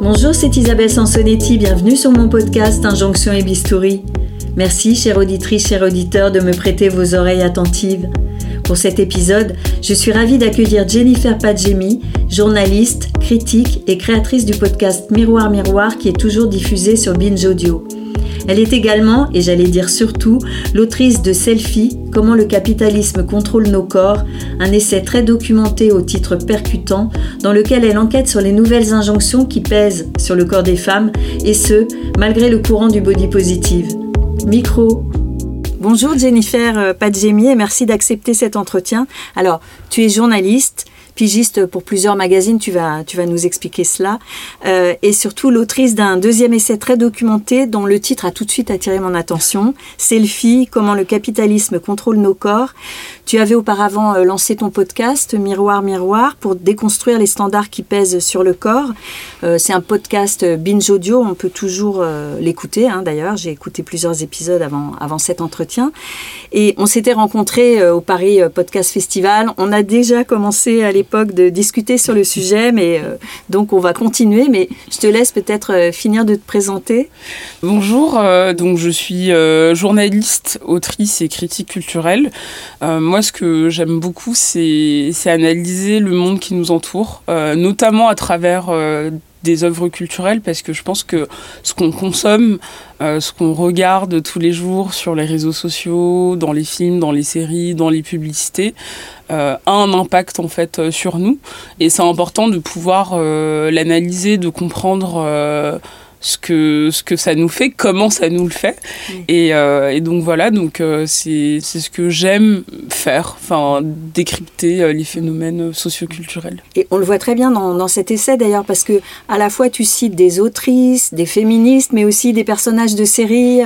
Bonjour, c'est Isabelle Sansonetti, bienvenue sur mon podcast Injonction et Bistouri. Merci, chère auditrice, chers auditeur, de me prêter vos oreilles attentives. Pour cet épisode, je suis ravie d'accueillir Jennifer Padjemi, journaliste, critique et créatrice du podcast Miroir Miroir qui est toujours diffusé sur Binge Audio. Elle est également, et j'allais dire surtout, l'autrice de Selfie, Comment le capitalisme contrôle nos corps, un essai très documenté au titre percutant, dans lequel elle enquête sur les nouvelles injonctions qui pèsent sur le corps des femmes, et ce, malgré le courant du body positive. Micro, Bonjour Jennifer euh, Padjemi et merci d'accepter cet entretien. Alors, tu es journaliste, pigiste pour plusieurs magazines, tu vas, tu vas nous expliquer cela, euh, et surtout l'autrice d'un deuxième essai très documenté dont le titre a tout de suite attiré mon attention, Selfie, comment le capitalisme contrôle nos corps. Tu avais auparavant euh, lancé ton podcast Miroir Miroir pour déconstruire les standards qui pèsent sur le corps. Euh, c'est un podcast binge audio, on peut toujours l'écouter hein, d'ailleurs, j'ai écouté plusieurs épisodes avant, avant cet entretien. Et on s'était rencontrés au Paris Podcast Festival, on a déjà commencé à l'époque de discuter sur le sujet, mais euh, donc on va continuer. Mais je te laisse peut-être euh, finir de te présenter. Bonjour, euh, donc je suis journaliste, autrice et critique culturelle. moi, ce que j'aime beaucoup, c'est analyser le monde qui nous entoure, notamment à travers des œuvres culturelles parce que je pense que ce qu'on consomme, euh, ce qu'on regarde tous les jours sur les réseaux sociaux, dans les films, dans les séries, dans les publicités, euh, a un impact en fait euh, sur nous. Et c'est important de pouvoir l'analyser, de comprendre ce que, ce que ça nous fait, comment ça nous le fait. Et, euh, et, donc voilà, donc euh, c'est ce que j'aime faire, enfin décrypter euh, les phénomènes socioculturels. Et on le voit très bien dans, dans cet essai d'ailleurs, parce que à la fois tu cites des autrices, des féministes, mais aussi des personnages de séries.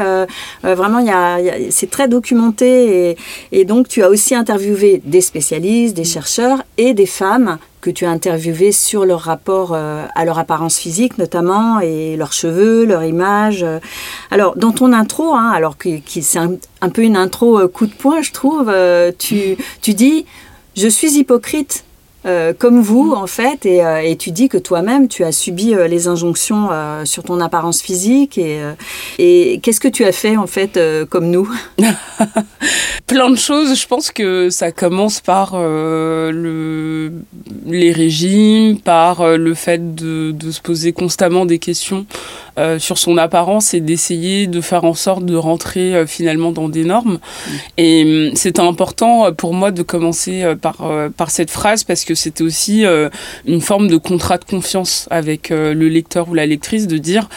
vraiment, il y a, c'est très documenté. Et, et donc tu as aussi interviewé des spécialistes, des chercheurs et des femmes que tu as interviewé sur leur rapport euh, à leur apparence physique notamment et leurs cheveux, leur image. Alors dans ton intro, hein, alors que, c'est un, peu une intro euh, coup de poing, je trouve, euh, tu, tu dis je suis hypocrite euh, comme vous, en fait, et, euh, et tu dis que toi-même, tu as subi euh, les injonctions sur ton apparence physique. Et, et qu'est-ce que tu as fait, en fait, comme nous Plein de choses. Je pense que ça commence par le, les régimes, par le fait de, de, se poser constamment des questions sur son apparence et d'essayer de faire en sorte de rentrer finalement dans des normes. Mmh. Et hum, c'était important pour moi de commencer par, par cette phrase parce que c'était aussi euh, une forme de contrat de confiance avec euh, le lecteur ou la lectrice de dire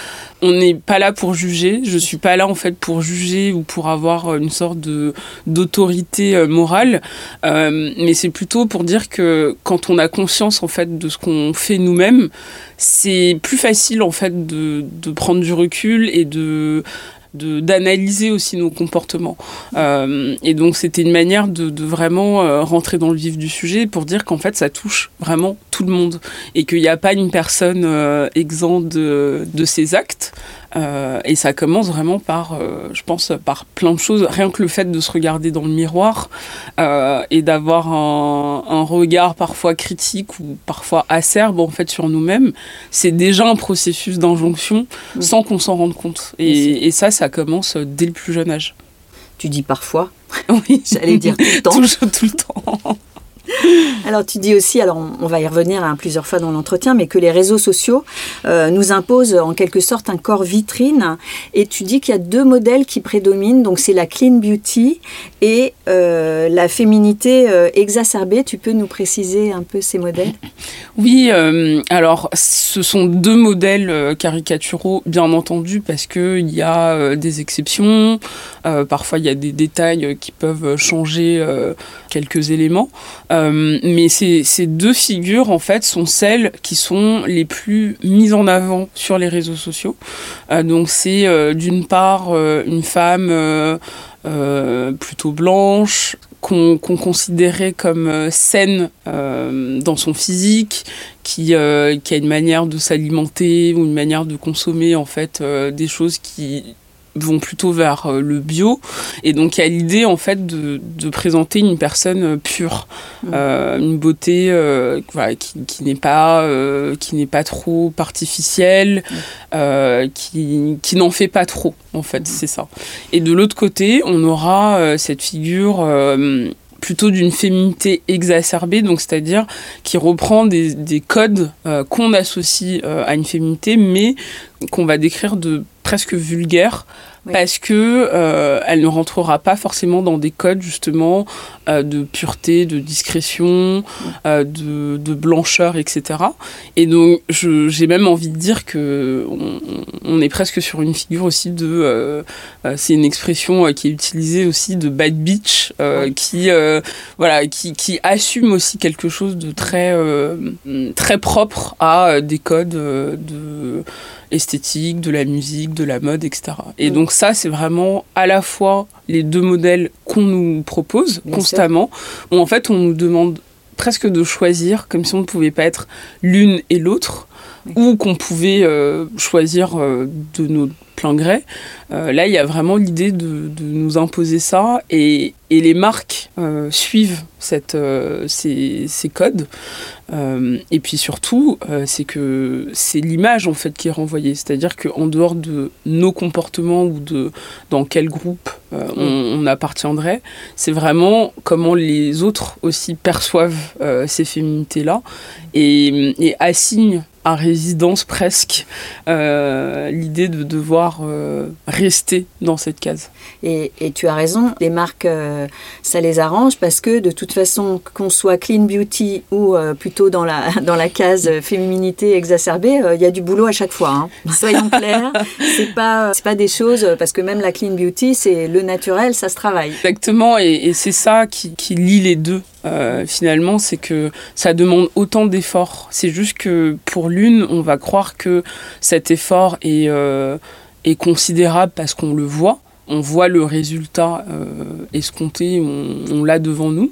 on n'est pas là pour juger, je suis pas là en fait pour juger ou pour avoir euh, une sorte de d'autorité morale, mais c'est plutôt pour dire que quand on a conscience en fait de ce qu'on fait nous-mêmes, c'est plus facile en fait de, de prendre du recul et de d'analyser aussi nos comportements. Euh, et donc c'était une manière de, de vraiment euh, rentrer dans le vif du sujet pour dire qu'en fait ça touche vraiment tout le monde et qu'il n'y a pas une personne euh, exempte de, de ses actes. Euh, et ça commence vraiment par, euh, je pense, par plein de choses. Rien que le fait de se regarder dans le miroir euh, et d'avoir un, un, regard parfois critique ou parfois acerbe en fait sur nous-mêmes, c'est déjà un processus d'injonction sans qu'on s'en rende compte. Et, et, ça, ça commence dès le plus jeune âge. Tu dis parfois Oui, j'allais dire tout le temps. tout, tout le temps. Alors tu dis aussi, alors on, va y revenir hein, plusieurs fois dans l'entretien, mais que les réseaux sociaux euh, nous imposent en quelque sorte un corps vitrine. Et tu dis qu'il y a deux modèles qui prédominent, donc c'est la clean beauty et euh, la féminité euh, exacerbée. Tu peux nous préciser un peu ces modèles? Oui, alors ce sont deux modèles caricaturaux, bien entendu, parce qu'il y a des exceptions. parfois, il y a des détails qui peuvent changer quelques éléments. Euh, mais ces, deux figures, en fait, sont celles qui sont les plus mises en avant sur les réseaux sociaux. Euh, donc, c'est euh, d'une part une femme plutôt blanche, qu'on considérait comme saine dans son physique, qui, qui, a une manière de s'alimenter ou une manière de consommer en fait des choses qui vont plutôt vers euh, le bio. Et donc il y a l'idée en fait de, de, présenter une personne pure, mmh. euh, une beauté euh, voilà, qui, qui n'est pas euh, qui n'est pas trop artificielle, mmh. qui, qui n'en fait pas trop en fait, mmh. c'est ça. Et de l'autre côté, on aura cette figure plutôt d'une féminité exacerbée, donc c'est-à-dire qui reprend des, des codes euh, qu'on associe euh, à une féminité, mais qu'on va décrire de presque vulgaire oui. parce que euh, elle ne rentrera pas forcément dans des codes justement euh, de pureté, de discrétion, euh, de, de, blancheur, etc. Et donc j'ai même envie de dire que on, on, est presque sur une figure aussi de, euh, euh, c'est une expression qui est utilisée aussi de bad bitch, oui. qui voilà, qui, qui, assume aussi quelque chose de très très propre à des codes de esthétique, de la musique, de la mode, etc. Et mmh. donc ça, c'est vraiment à la fois les deux modèles qu'on nous propose Bien constamment, où en fait on nous demande presque de choisir, comme si on ne pouvait pas être l'une et l'autre. Ou qu'on pouvait euh, choisir euh, de nos plein gré. Euh, là, il y a vraiment l'idée de, de, nous imposer ça et, et les marques euh, suivent cette, euh, ces, ces, codes. Et puis surtout, c'est que c'est l'image en fait qui est renvoyée. C'est-à-dire qu'en dehors de nos comportements ou de dans quel groupe euh, on, on, appartiendrait, c'est vraiment comment les autres aussi perçoivent ces féminités-là et, et assignent à résidence presque euh, l'idée de devoir euh, rester dans cette case. Et, et, tu as raison, les marques, euh, ça les arrange parce que de toute façon, qu'on soit clean beauty ou plutôt dans la, dans la case féminité exacerbée, il y a du boulot à chaque fois. Hein. Soyons clairs, c'est pas, pas des choses, parce que même la clean beauty, c'est le naturel, ça se travaille. Exactement, et, et c'est ça qui, qui lie les deux euh, finalement, c'est que ça demande autant d'efforts. C'est juste que pour l'une, on va croire que cet effort est, euh, considérable parce qu'on le voit. On voit le résultat euh, escompté, on, l'a devant nous.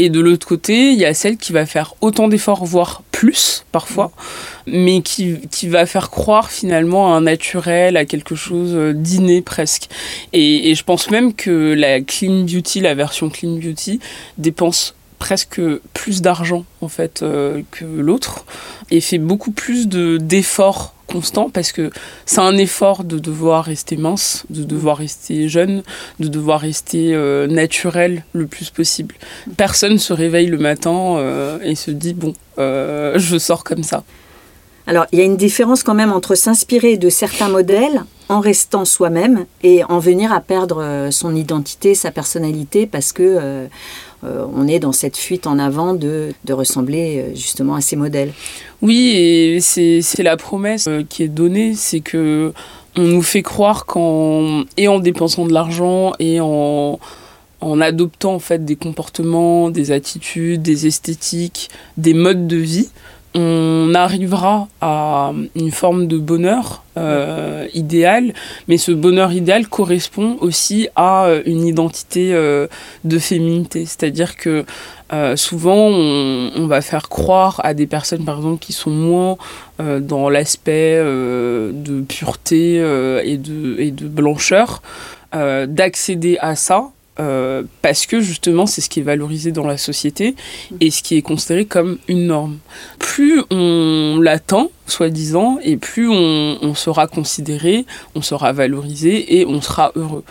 Et de l'autre côté, il y a celle qui va faire autant d'efforts, voire plus parfois, mais qui, va faire croire finalement à un naturel, à quelque chose d'inné presque. Et je pense même que la clean beauty, la version clean beauty, dépense presque plus d'argent en fait euh, que l'autre et fait beaucoup plus d'efforts de, constants parce que c'est un effort de devoir rester mince, de devoir rester jeune, de devoir rester euh, naturel le plus possible. Personne se réveille le matin euh, et se dit bon, je sors comme ça. Alors, il y a une différence quand même entre s'inspirer de certains modèles en restant soi-même et en venir à perdre son identité, sa personnalité, parce que on est dans cette fuite en avant de, ressembler euh, justement à ces modèles. Oui, et c'est la promesse euh, qui est donnée, c'est que on nous fait croire qu'en et en dépensant de l'argent et en en adoptant en fait des comportements, des attitudes, des esthétiques, des modes de vie, on arrivera à une forme de bonheur euh, idéal, mais ce bonheur idéal correspond aussi à euh, une identité euh, de féminité. C'est-à-dire que euh, souvent, on, va faire croire à des personnes, par exemple, qui sont moins euh, dans l'aspect euh, de pureté et de blancheur, d'accéder à ça euh, parce que justement c'est ce qui est valorisé dans la société et ce qui est considéré comme une norme. Plus on l'attend, soi-disant, et plus on, on, sera considéré, on sera valorisé et on sera heureux.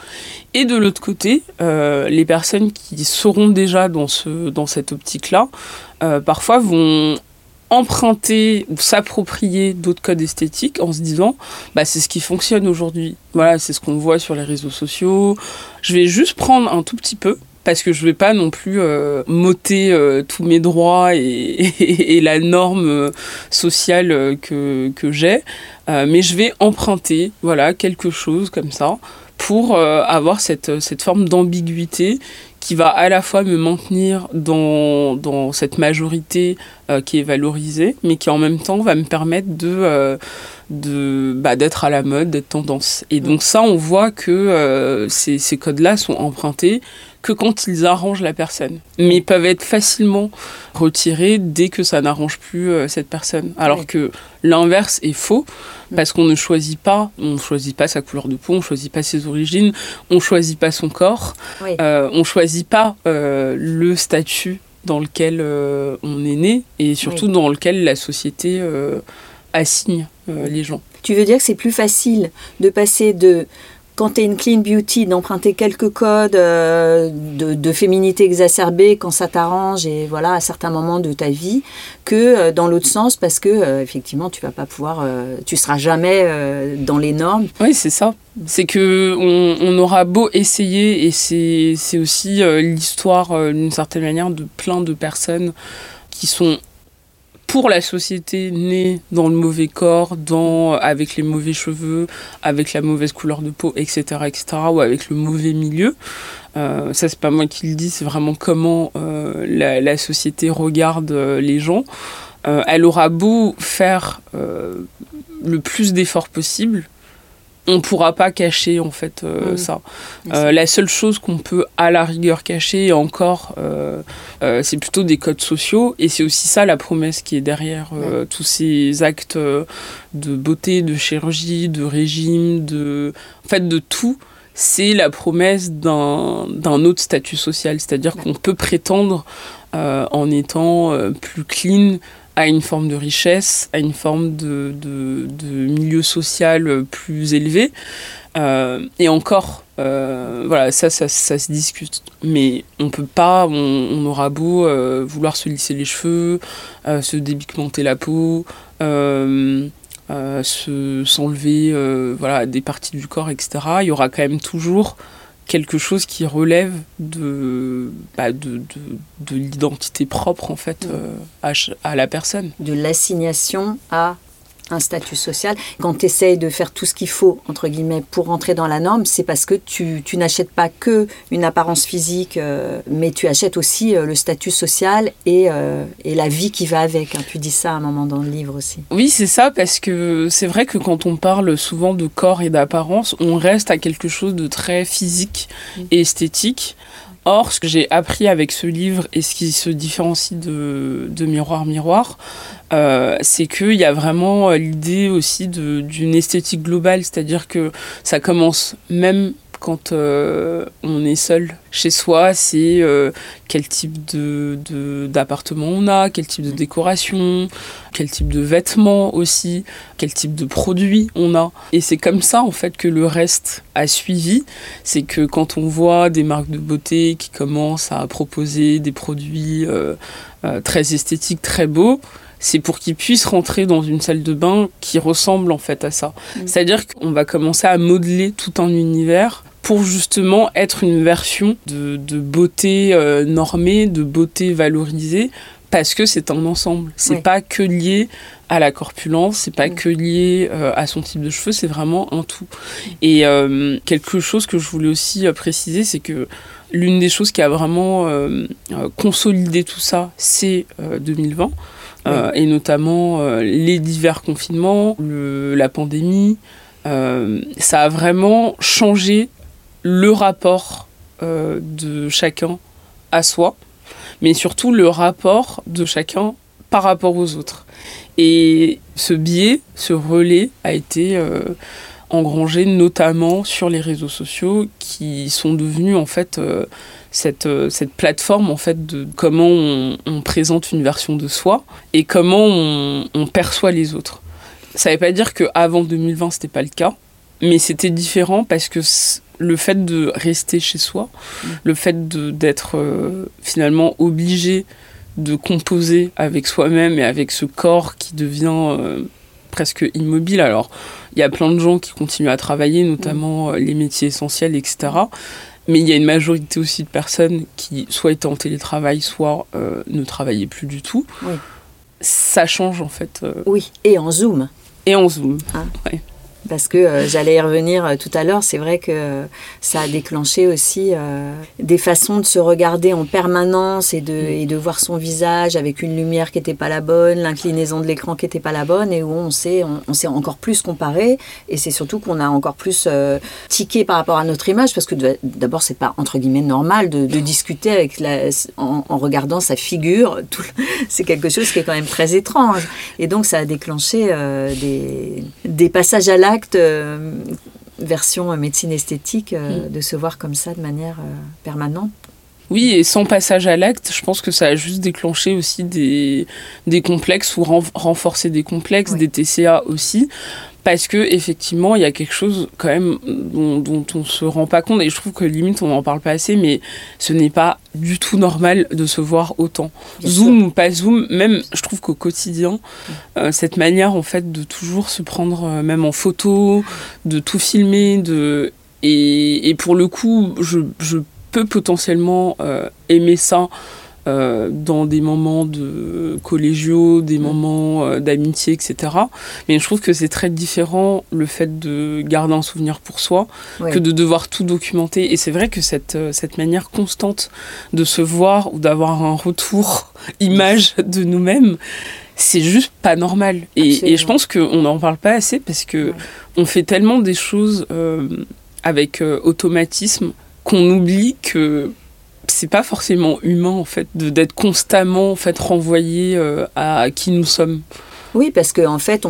Et de l'autre côté, euh, les personnes qui seront déjà dans, ce, dans cette optique-là, euh, parfois vont emprunter ou s'approprier d'autres codes esthétiques en se disant bah c'est ce qui fonctionne aujourd'hui. Voilà c'est ce qu'on voit sur les réseaux sociaux. Je vais juste prendre un tout petit peu parce que je vais pas non plus euh, m'ôter euh, tous mes droits et, la norme euh, sociale que, que j'ai. Euh, mais je vais emprunter voilà quelque chose comme ça pour euh, avoir cette, cette forme d'ambiguïté qui va à la fois me maintenir dans, dans cette majorité qui est valorisé, mais qui en même temps va me permettre de de bah, d'être à la mode, d'être tendance. Et donc ça, on voit que ces, ces codes-là sont empruntés que quand ils arrangent la personne. Mais ils peuvent être facilement retirés dès que ça n'arrange plus euh, cette personne. Alors que l'inverse est faux, parce qu'on ne choisit pas, on choisit pas sa couleur de peau, on choisit pas ses origines, on choisit pas son corps, euh, on choisit pas euh, le statut dans lequel on est né et surtout dans lequel la société assigne les gens. Tu veux dire que c'est plus facile de passer de quand tu es une clean beauty, d'emprunter quelques codes euh, de, féminité exacerbée quand ça t'arrange et voilà à certains moments de ta vie, que euh, dans l'autre sens parce que euh, effectivement tu vas pas pouvoir, tu seras jamais dans les normes. Oui, c'est ça. C'est que on, aura beau essayer et c'est aussi l'histoire d'une certaine manière de plein de personnes qui sont pour la société née dans le mauvais corps, dans, avec les mauvais cheveux, avec la mauvaise couleur de peau, etc., etc., ou avec le mauvais milieu. Euh, ça, c'est pas moi qui le dis, c'est vraiment comment euh, la, société regarde euh, les gens. Euh, elle aura beau faire le plus d'efforts possible, on pourra pas cacher en fait euh, mm. ça. Euh, la seule chose qu'on peut à la rigueur cacher, encore, euh, c'est plutôt des codes sociaux. Et c'est aussi ça la promesse qui est derrière tous ces actes de beauté, de chirurgie, de régime, de, en fait, de tout. C'est la promesse d'un autre statut social, c'est-à-dire qu'on peut prétendre en étant plus clean, à une forme de richesse, à une forme de, de, milieu social plus élevé. Euh, et encore, euh, voilà, ça, ça, ça, se discute. Mais on peut pas, on, aura beau euh, vouloir se lisser les cheveux, se débigmenter la peau, se s'enlever voilà, des parties du corps, etc. Il y aura quand même toujours quelque chose qui relève de, bah, de, de, l'identité propre en fait euh, à, à, la personne. De l'assignation à un statut social. Quand tu essayes de faire tout ce qu'il faut, entre guillemets, pour entrer dans la norme, c'est parce que tu, tu n'achètes pas que une apparence physique, euh, mais tu achètes aussi euh, le statut social et, euh, et, la vie qui va avec. Hein. Tu dis ça à un moment dans le livre aussi. Oui, c'est ça, parce que c'est vrai que quand on parle souvent de corps et d'apparence, on reste à quelque chose de très physique et esthétique. Or, ce que j'ai appris avec ce livre et ce qui se différencie de, Miroir Miroir, euh, c'est qu'il y a vraiment euh, l'idée aussi d'une esthétique globale, c'est-à-dire que ça commence même quand euh, on est seul chez soi, c'est quel type de, d'appartement on a, quel type de décoration, quel type de vêtements aussi, quel type de produits on a. Et c'est comme ça en fait que le reste a suivi. C'est que quand on voit des marques de beauté qui commencent à proposer des produits très esthétiques, très beaux, c'est pour qu'ils puissent rentrer dans une salle de bain qui ressemble en fait à ça. Mm. C'est-à-dire qu'on va commencer à modeler tout un univers pour justement être une version de, beauté euh, normée, de beauté valorisée, parce que c'est un ensemble. C'est pas que lié à la corpulence, c'est pas mm. que lié euh, à son type de cheveux, c'est vraiment un tout. Et euh, quelque chose que je voulais aussi préciser, c'est que l'une des choses qui a vraiment consolidé tout ça, c'est 2020. Euh, et notamment les divers confinements, la pandémie. Ça a vraiment changé le rapport de chacun à soi, mais surtout le rapport de chacun par rapport aux autres. Et ce biais, ce relais a été engrangé notamment sur les réseaux sociaux qui sont devenus en fait cette, euh, cette plateforme en fait de comment on, présente une version de soi et comment on, perçoit les autres. Ça ne veut pas dire qu'avant 2020 c'était pas le cas, mais c'était différent parce que le fait de rester chez soi, mm. le fait d'être euh, finalement obligé de composer avec soi-même et avec ce corps qui devient euh, presque immobile. Alors, il y a plein de gens qui continuent à travailler, notamment les métiers essentiels, etc. Mais il y a une majorité aussi de personnes qui soit étaient en télétravail, soit euh, ne travaillaient plus du tout. Ça change en fait. Euh. Oui, et en Zoom. Et en Zoom. Ah. Parce que euh, j'allais y revenir euh, tout à l'heure. C'est vrai que ça a déclenché aussi des façons de se regarder en permanence et de, voir son visage avec une lumière qui n'était pas la bonne, l'inclinaison de l'écran qui n'était pas la bonne, et où on s'est on, encore plus comparé. Et c'est surtout qu'on a encore plus tiqué par rapport à notre image, parce que d'abord, c'est pas entre guillemets normal de, discuter en regardant sa figure. C'est quelque chose qui est quand même très étrange. Et donc, ça a déclenché des, des passages à l'acte, euh, version médecine esthétique, euh, mm. de se voir comme ça de manière euh, permanente. Oui, et sans passage à l'acte, je pense que ça a juste déclenché aussi des, des complexes ou renforcé des complexes, des TCA aussi parce que effectivement il y a quelque chose quand même dont, dont on se rend pas compte. Et je trouve que limite on n'en parle pas assez mais ce n'est pas du tout normal de se voir autant. Zoom ou pas zoom même je trouve qu'au quotidien euh, cette manière en fait de toujours se prendre euh, même en photo de tout filmer de et, et pour le coup je, je peux potentiellement euh, aimer ça euh, dans des moments de collégiaux, des mm. moments euh, d'amitié, etc. Mais je trouve que c'est très différent le fait de garder un souvenir pour soi que de devoir tout documenter. Et c'est vrai que cette, euh, cette manière constante de se voir ou d'avoir un retour image de nous-mêmes, c'est juste pas normal. Et, et je pense qu'on n'en parle pas assez parce que on fait tellement des choses avec automatisme qu'on oublie que c'est pas forcément humain en fait d'être constamment en fait renvoyé euh, à qui nous sommes. Oui, parce que en fait,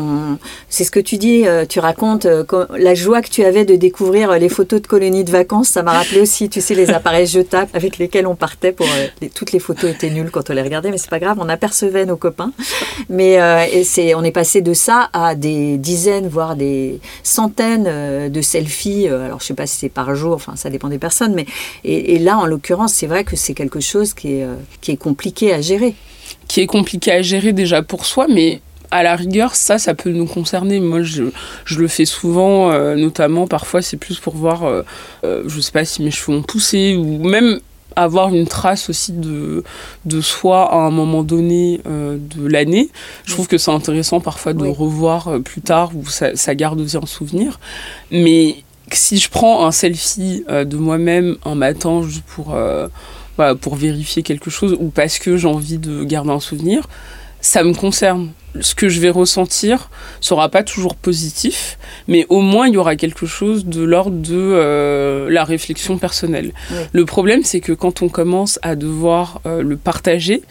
c'est ce que tu dis, euh, tu racontes euh, la joie que tu avais de découvrir euh, les photos de colonies de vacances. Ça m'a rappelé aussi, tu sais, les appareils jetables avec lesquels on partait pour. toutes les photos étaient nulles quand on les regardait, mais c'est pas grave, on apercevait nos copains. Mais on est passé de ça à des dizaines, voire des centaines de selfies. alors, je sais pas si c'est par jour, enfin, ça dépend des personnes, mais et, là, en l'occurrence, c'est vrai que c'est quelque chose qui est compliqué à gérer qui est compliqué à gérer déjà pour soi, mais à la rigueur, ça, ça peut nous concerner. Moi, je, je le fais souvent, euh, notamment parfois, c'est plus pour voir, euh, euh, je sais pas si mes cheveux ont poussé, ou même avoir une trace aussi de, de soi à un moment donné de l'année. Je trouve que c'est intéressant parfois de revoir plus tard, ou ça, ça, garde aussi un souvenir. Mais si je prends un selfie de moi-même un matin juste pour, pour vérifier quelque chose, ou parce que j'ai envie de garder un souvenir, ça me concerne ce que je vais ressentir sera pas toujours positif, mais au moins il y aura quelque chose de l'ordre de euh, la réflexion personnelle. Le problème, c'est que quand on commence à devoir euh, le partager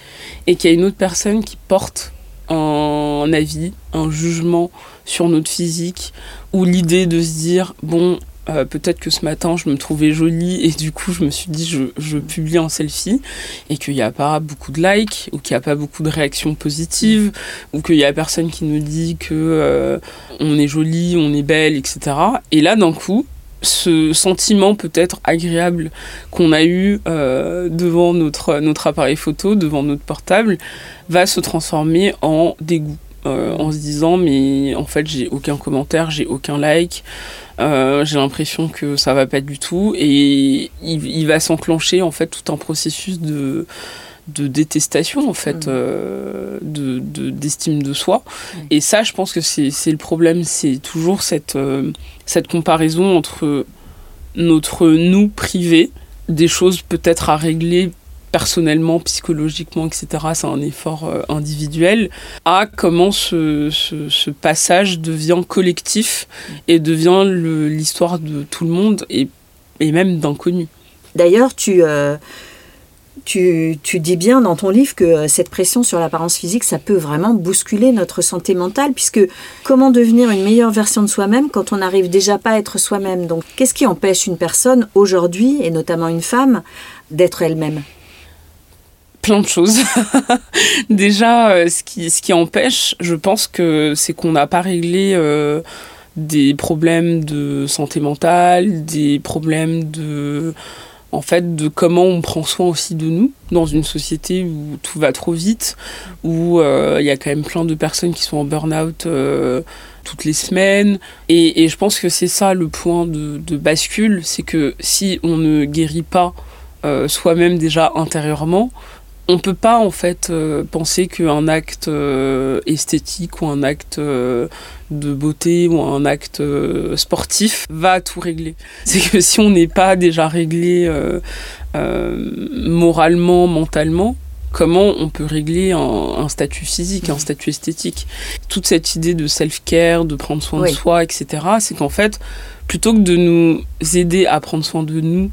et qu'il y a une autre personne qui porte un avis, un jugement sur notre physique, ou l'idée de se dire, bon, euh, peut-être que ce matin je me trouvais jolie et du coup je me suis dit je, publie en selfie et qu'il n'y a pas beaucoup de likes ou qu'il n'y a pas beaucoup de réactions positives ou qu'il y a personne qui nous dit que euh, on est jolie, on est belle, etc. Et là d'un coup ce sentiment peut-être agréable qu'on a eu euh, devant notre appareil photo, devant notre portable, va se transformer en dégoût. En se disant mais en fait j'ai aucun commentaire, j'ai aucun like, euh, j'ai l'impression que ça va pas du tout. Et il, va s'enclencher en fait tout un processus de de détestation en fait mmh. euh, de d'estime de, soi. Et ça je pense que c'est le problème. C'est toujours cette euh, cette comparaison entre notre nous privé des choses peut-être à régler personnellement, psychologiquement, etc. C'est un effort euh, individuel. À comment ce, passage devient collectif et devient l'histoire de tout le monde et, et même d'inconnus. D'ailleurs, tu, euh, tu, tu, dis bien dans ton livre que euh, cette pression sur l'apparence physique, ça peut vraiment bousculer notre santé mentale, puisque comment devenir une meilleure version de soi-même quand on n'arrive déjà pas à être soi-même? Donc, qu'est-ce qui empêche une personne aujourd'hui, et notamment une femme, d'être elle-même? Plein de choses. Déjà, euh, ce, qui, ce qui empêche, je pense que c'est qu'on n'a pas réglé euh, des problèmes de santé mentale, des problèmes de en fait de comment on prend soin aussi de nous dans une société où tout va trop vite, où euh, il y a quand même plein de personnes qui sont en burn-out toutes les semaines. Et, je pense que c'est ça le point de bascule, c'est que si on ne guérit pas soi-même déjà intérieurement, on peut pas en fait euh, penser qu'un acte euh, esthétique ou un acte euh, de beauté ou un acte sportif va tout régler. C'est que si on n'est pas déjà réglé moralement, mentalement, comment on peut régler un, statut physique, un statut esthétique? Toute cette idée de self-care, de prendre soin de soi, etc., c'est qu'en fait, plutôt que de nous aider à prendre soin de nous,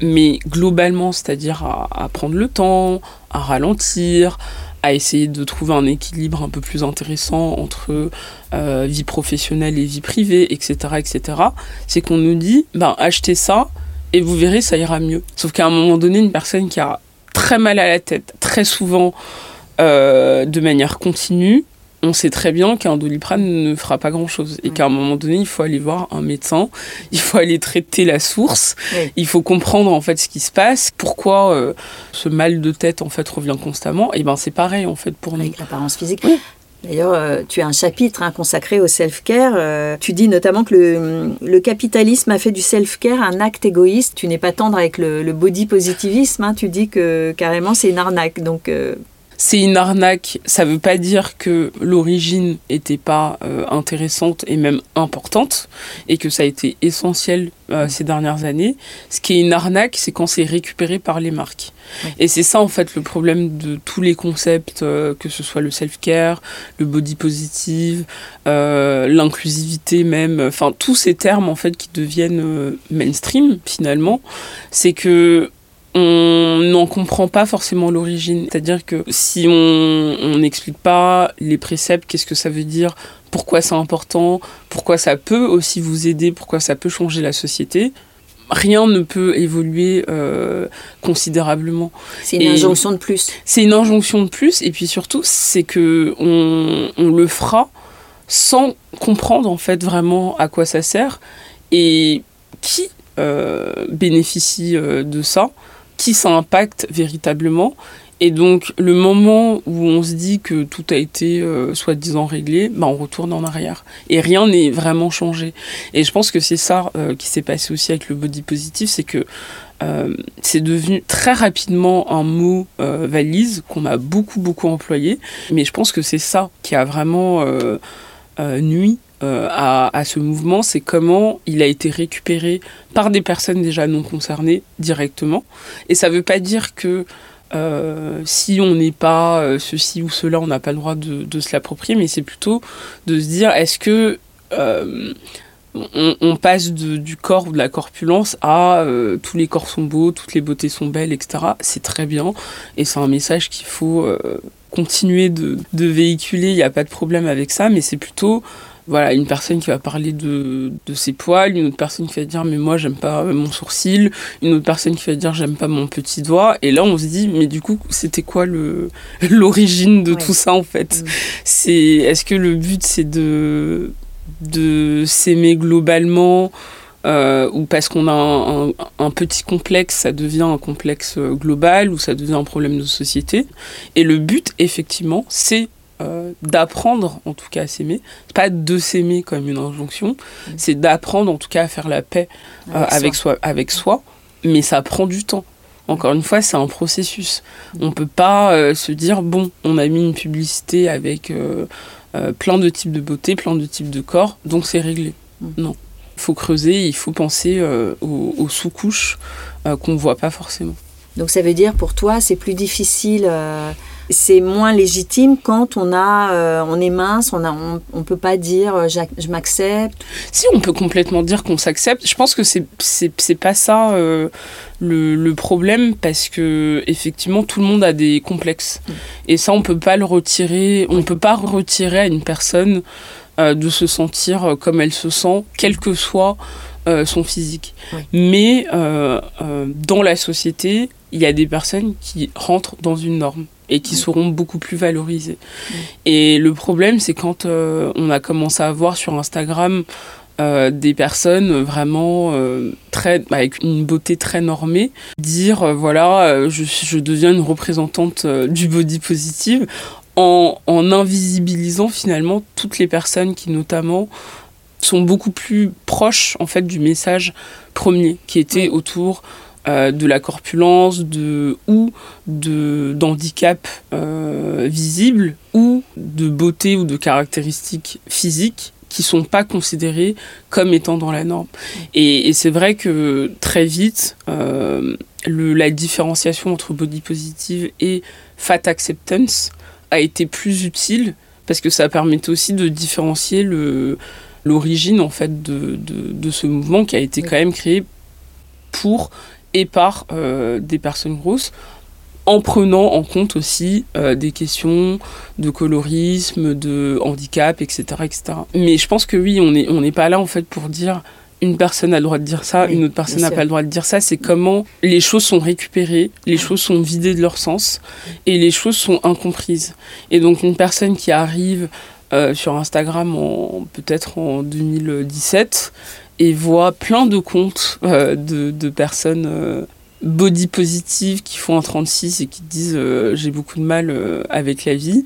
mais globalement, c'est-à-dire à, prendre le temps, à ralentir, à essayer de trouver un équilibre un peu plus intéressant entre euh, vie professionnelle et vie privée, etc., etc., c'est qu'on nous dit, ben, achetez ça et vous verrez, ça ira mieux. Sauf qu'à un moment donné, une personne qui a très mal à la tête, très souvent, euh, de manière continue, on sait très bien qu'un doliprane ne fera pas grand-chose et qu'à un moment donné, il faut aller voir un médecin, il faut aller traiter la source, il faut comprendre en fait ce qui se passe, pourquoi euh, ce mal de tête en fait revient constamment. Et ben c'est pareil en fait pour nous. Avec l'apparence physique. D'ailleurs, euh, tu as un chapitre hein, consacré au self-care. Euh, tu dis notamment que le, capitalisme a fait du self-care un acte égoïste. Tu n'es pas tendre avec le, body positivisme. Hein. tu dis que carrément c'est une arnaque. Donc c'est une arnaque. Ça ne veut pas dire que l'origine n'était pas euh, intéressante et même importante et que ça a été essentiel euh, ces dernières années. Ce qui est une arnaque, c'est quand c'est récupéré par les marques. Et c'est ça en fait le problème de tous les concepts, euh, que ce soit le self-care, le body positive, l'inclusivité même, enfin tous ces termes en fait qui deviennent mainstream finalement, c'est que on n'en comprend pas forcément l'origine. C'est-à-dire que si on n'explique pas les préceptes, qu'est-ce que ça veut dire, pourquoi c'est important, pourquoi ça peut aussi vous aider, pourquoi ça peut changer la société, rien ne peut évoluer euh, considérablement. C'est une injonction de plus. C'est une injonction de plus, et puis surtout, c'est que on, le fera sans comprendre en fait vraiment à quoi ça sert et qui euh, bénéficie euh, de ça qui ça impacte véritablement. Et donc, le moment où on se dit que tout a été euh, soi-disant réglé, bah, on retourne en arrière. Et rien n'est vraiment changé. Et je pense que c'est ça euh, qui s'est passé aussi avec le body positif, c'est que euh, c'est devenu très rapidement un mot valise qu'on a beaucoup, beaucoup employé. Mais je pense que c'est ça qui a vraiment nuit euh, à, ce mouvement, c'est comment il a été récupéré par des personnes déjà non concernées directement. Et ça ne veut pas dire que euh, si on n'est pas euh, ceci ou cela, on n'a pas le droit de, se l'approprier, mais c'est plutôt de se dire est-ce que on, passe du corps ou de la corpulence à tous les corps sont beaux, toutes les beautés sont belles, etc. C'est très bien et c'est un message qu'il faut continuer de, de véhiculer, il n'y a pas de problème avec ça, mais c'est plutôt voilà, une personne qui va parler de, de, ses poils, une autre personne qui va dire mais moi j'aime pas mon sourcil, une autre personne qui va dire j'aime pas mon petit doigt. Et là on se dit mais du coup c'était quoi le l'origine de tout ça en fait? Mm. C'est est-ce que le but c'est de de s'aimer globalement euh, ou parce qu'on a un, un, petit complexe, ça devient un complexe global ou ça devient un problème de société? Et le but, effectivement, c'est euh, d'apprendre en tout cas à s'aimer. Pas de s'aimer comme une injonction, mm. c'est d'apprendre en tout cas à faire la paix euh, avec, soi. avec soi, mais ça prend du temps. Encore une fois, c'est un processus. Mm. On peut pas euh, se dire bon, on a mis une publicité avec plein de types de beauté, plein de types de corps, donc c'est réglé. Mm. Non. Il faut creuser, il faut penser aux, aux sous-couches qu'on voit pas forcément. Donc ça veut dire pour toi, c'est plus difficile c'est moins légitime quand on a, euh, on est mince, on a, on, peut pas dire euh, je m'accepte. Si on peut complètement dire qu'on s'accepte, je pense que c'est c'est pas ça euh, le, le, problème parce que effectivement tout le monde a des complexes mm. et ça on peut pas le retirer, on peut pas retirer à une personne de se sentir comme elle se sent, quel que soit son physique. Mais dans la société, il y a des personnes qui rentrent dans une norme et qui seront beaucoup plus valorisées. Et le problème, c'est quand euh, on a commencé à voir sur Instagram euh, des personnes vraiment euh, très avec une beauté très normée dire voilà je, je, deviens une représentante du body positive en, en, invisibilisant finalement toutes les personnes qui notamment sont beaucoup plus proches en fait du message premier qui était autour de la corpulence de, ou de, d'handicap visible ou de beauté ou de caractéristiques physiques qui sont pas considérés comme étant dans la norme. Et, c'est vrai que très vite, euh, le, la différenciation entre body positive et fat acceptance a été plus utile parce que ça permettait aussi de différencier le, l'origine en fait de, de, de, ce mouvement qui a été quand même créé pour et par euh, des personnes grosses en prenant en compte aussi euh, des questions de colorisme, de handicap, etc., etc. Mais je pense que oui, on n'est on pas là en fait pour dire une personne a le droit de dire ça, une autre personne n'a pas le droit de dire ça. C'est comment les choses sont récupérées, les choses sont vidées de leur sens et les choses sont incomprises. Et donc une personne qui arrive euh, sur Instagram en peut-être en 2017 et voit plein de comptes euh, de, de, personnes body positive qui font un 36 et qui disent euh, j'ai beaucoup de mal euh, avec la vie,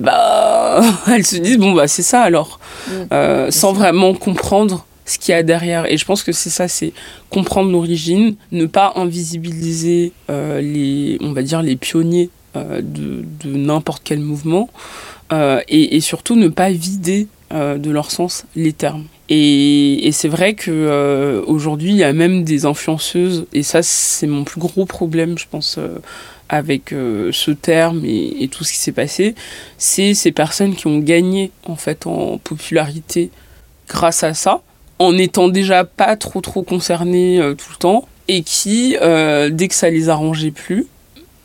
bah elles se disent bon bah c'est ça alors, mm. euh, sans vraiment comprendre ce qu'il y a derrière. Et je pense que c'est ça, c'est comprendre l'origine, ne pas invisibiliser les, on va dire les pionniers de, de n'importe quel mouvement, et, et, surtout ne pas vider de leur sens les termes. Et, c'est vrai que euh, aujourd'hui, il y a même des influenceuses, et ça, c'est mon plus gros problème, je pense, euh, avec euh, ce terme et, tout ce qui s'est passé. C'est ces personnes qui ont gagné en fait en popularité grâce à ça, en étant déjà pas trop trop concernées tout le temps, et qui, dès que ça les arrangeait plus,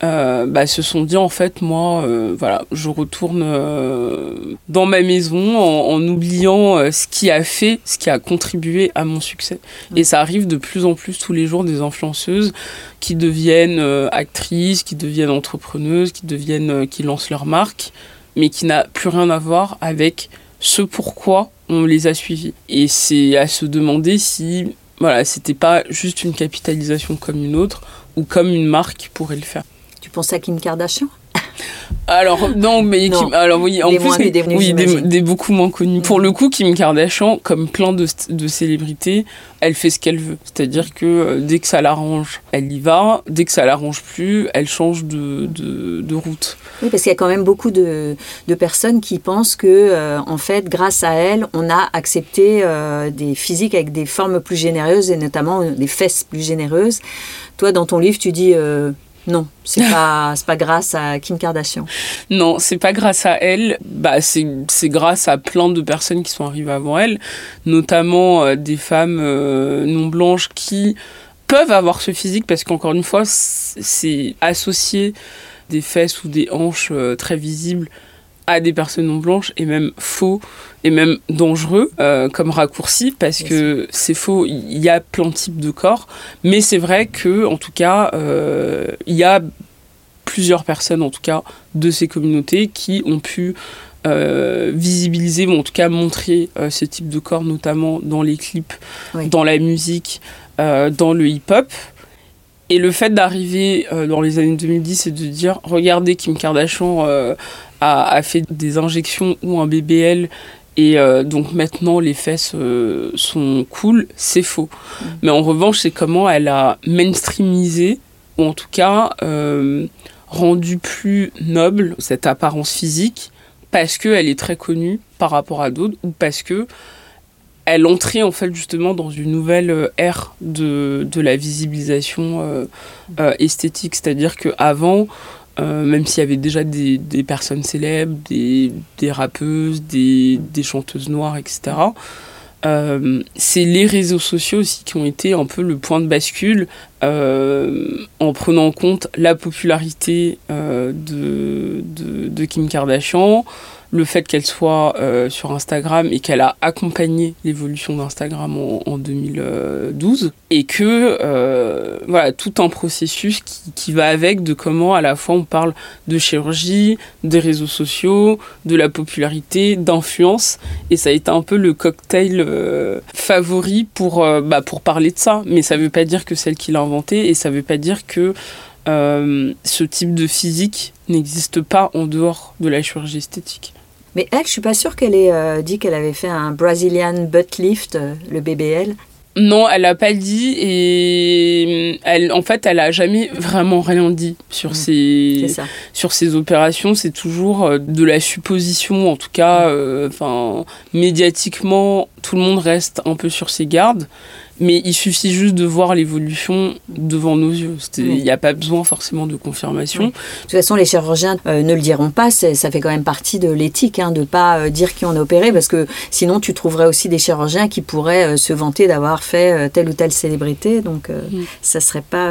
euh, bah, se sont dit en fait moi euh, voilà je retourne euh, dans ma maison en, oubliant ce qui a fait ce qui a contribué à mon succès. Et ça arrive de plus en plus tous les jours des influenceuses qui deviennent actrices qui deviennent entrepreneuses qui deviennent qui lancent leur marque mais qui n'a plus rien à voir avec ce pourquoi on les a suivis et c'est à se demander si voilà c'était pas juste une capitalisation comme une autre ou comme une marque pourrait le faire tu à Kim Kardashian? Alors non mais alors oui en plus des, oui des, beaucoup moins connus. Pour le coup Kim Kardashian comme plein de, de célébrités elle fait ce qu'elle veut. C'est-à-dire que euh, dès que ça l'arrange elle y va. Dès que ça l'arrange plus elle change de, de, de route. Oui parce qu'il y a quand même beaucoup de, de personnes qui pensent que euh, en fait grâce à elle on a accepté euh, des physiques avec des formes plus généreuses et notamment des fesses plus généreuses. Toi dans ton livre tu dis non, c'est pas pas grâce à Kim Kardashian. Non, c'est pas grâce à elle. Bah c'est grâce à plein de personnes qui sont arrivées avant elle, notamment euh, des femmes euh, non blanches qui peuvent avoir ce physique parce qu'encore une fois, c'est associé des fesses ou des hanches euh, très visibles à des personnes non blanches et même faux et même dangereux euh, comme raccourci parce que c'est faux, il y a plein de types de corps, mais c'est vrai que en tout cas euh, il y a plusieurs personnes en tout cas de ces communautés qui ont pu euh, visibiliser ou en tout cas montrer ce type de corps notamment dans les clips, dans la musique, dans le hip-hop. Et le fait d'arriver dans les années 2010 et de dire regardez Kim Kardashian a, fait des injections ou un BBL et euh, donc maintenant les fesses euh, sont cool, c'est faux. Mm. Mais en revanche, c'est comment elle a mainstreamisé, ou en tout cas euh, rendu plus noble cette apparence physique, parce qu'elle est très connue par rapport à d'autres, ou parce que elle entrait en fait justement dans une nouvelle ère de, de la visibilisation esthétique. C'est-à-dire qu'avant, euh, même s'il y avait déjà des, personnes célèbres, des, rappeuses, des, chanteuses noires, etc. Euh, c'est les réseaux sociaux aussi qui ont été un peu le point de bascule euh, en prenant en compte la popularité de, Kim Kardashian, le fait qu'elle soit euh, sur Instagram et qu'elle a accompagné l'évolution d'Instagram en, 2012 et que euh, voilà tout un processus qui, va avec de comment à la fois on parle de chirurgie, des réseaux sociaux, de la popularité, d'influence et ça a été un peu le cocktail euh, favori pour bah, parler de ça mais ça veut pas dire que c'est elle qui l'a inventé et ça veut pas dire que ce type de physique n'existe pas en dehors de la chirurgie esthétique. Mais elle, je suis pas sûre qu'elle ait euh, dit qu'elle avait fait un Brazilian butt lift, euh, le BBL. Non, elle n'a pas dit et elle, en fait, elle a jamais vraiment rien dit sur ces sur ces opérations. C'est toujours euh, de la supposition, en tout cas, euh, enfin médiatiquement, tout le monde reste un peu sur ses gardes mais il suffit juste de voir l'évolution devant nos yeux. Il n'y a pas besoin forcément de confirmation. De toute façon, les chirurgiens euh, ne le diront pas. Ça fait quand même partie de l'éthique hein, de ne pas euh, dire qui on a opéré, parce que sinon, tu trouverais aussi des chirurgiens qui pourraient euh, se vanter d'avoir fait telle ou telle célébrité. Donc, ça ne serait pas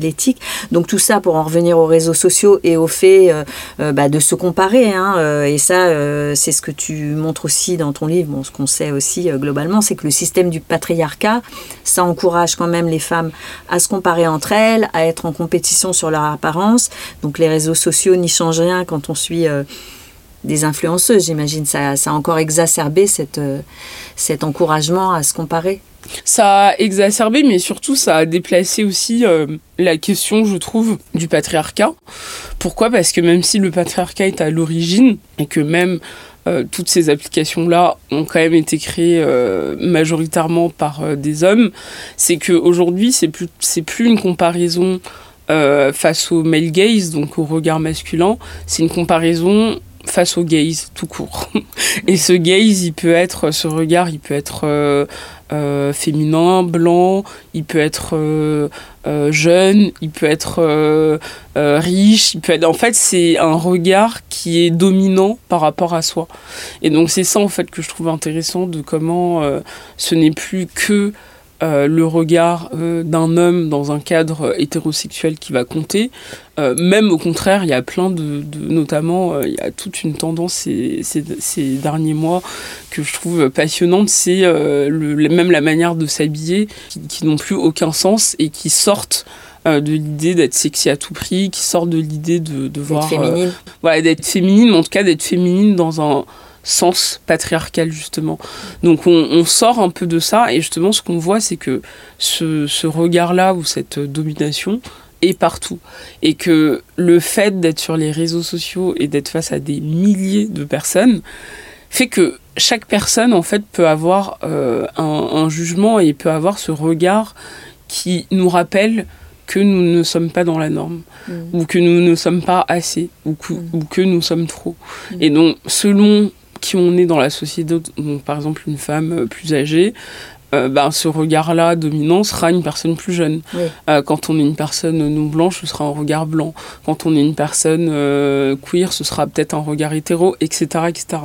l'éthique. Donc, tout ça pour en revenir aux réseaux sociaux et au fait bah, de se comparer. Hein, et ça, c'est ce que tu montres aussi dans ton livre. Bon, ce qu'on sait aussi globalement, c'est que le système du patriarcat ça encourage quand même les femmes à se comparer entre elles, à être en compétition sur leur apparence. Donc les réseaux sociaux n'y changent rien quand on suit euh, des influenceuses, j'imagine. Ça, a encore exacerbé cette, euh, cet encouragement à se comparer. Ça a exacerbé, mais surtout ça a déplacé aussi euh, la question, je trouve, du patriarcat. Pourquoi? Parce que même si le patriarcat est à l'origine, et que même euh, toutes ces applications-là ont quand même été créées euh, majoritairement par euh, des hommes, c'est qu'aujourd'hui, c'est plus, c'est plus une comparaison face au male gaze, donc au regard masculin, c'est une comparaison face au gaze tout court. Et ce gaze, il peut être, ce regard, il peut être féminin, blanc, il peut être euh, euh, jeune, il peut être riche, il peut être... En fait, c'est un regard qui est dominant par rapport à soi. Et donc c'est ça en fait que je trouve intéressant de comment ce n'est plus que euh, le regard euh, d'un homme dans un cadre hétérosexuel qui va compter. Euh, même au contraire, il y a plein de, notamment, il y a toute une tendance ces, ces, derniers mois que je trouve passionnante, c'est même la manière de s'habiller qui, n'ont plus aucun sens et qui sortent de l'idée d'être sexy à tout prix, qui sortent de l'idée de, de voir... Féminine. voilà, d'être féminine, mais en tout cas d'être féminine dans un sens patriarcal justement. Donc on, sort un peu de ça et justement ce qu'on voit c'est que ce, regard-là ou cette domination est partout et que le fait d'être sur les réseaux sociaux et d'être face à des milliers de personnes fait que chaque personne en fait peut avoir euh, un, jugement et peut avoir ce regard qui nous rappelle que nous ne sommes pas dans la norme, mm. ou que nous ne sommes pas assez, ou que, mm. ou que nous sommes trop. Mm. Et donc, selon qui on est dans la société, donc par exemple une femme euh, plus âgée, euh, ben, ce regard-là dominant sera une personne plus jeune. Euh, quand on est une personne non blanche, ce sera un regard blanc. Quand on est une personne queer, ce sera peut-être un regard hétéro, etc. etc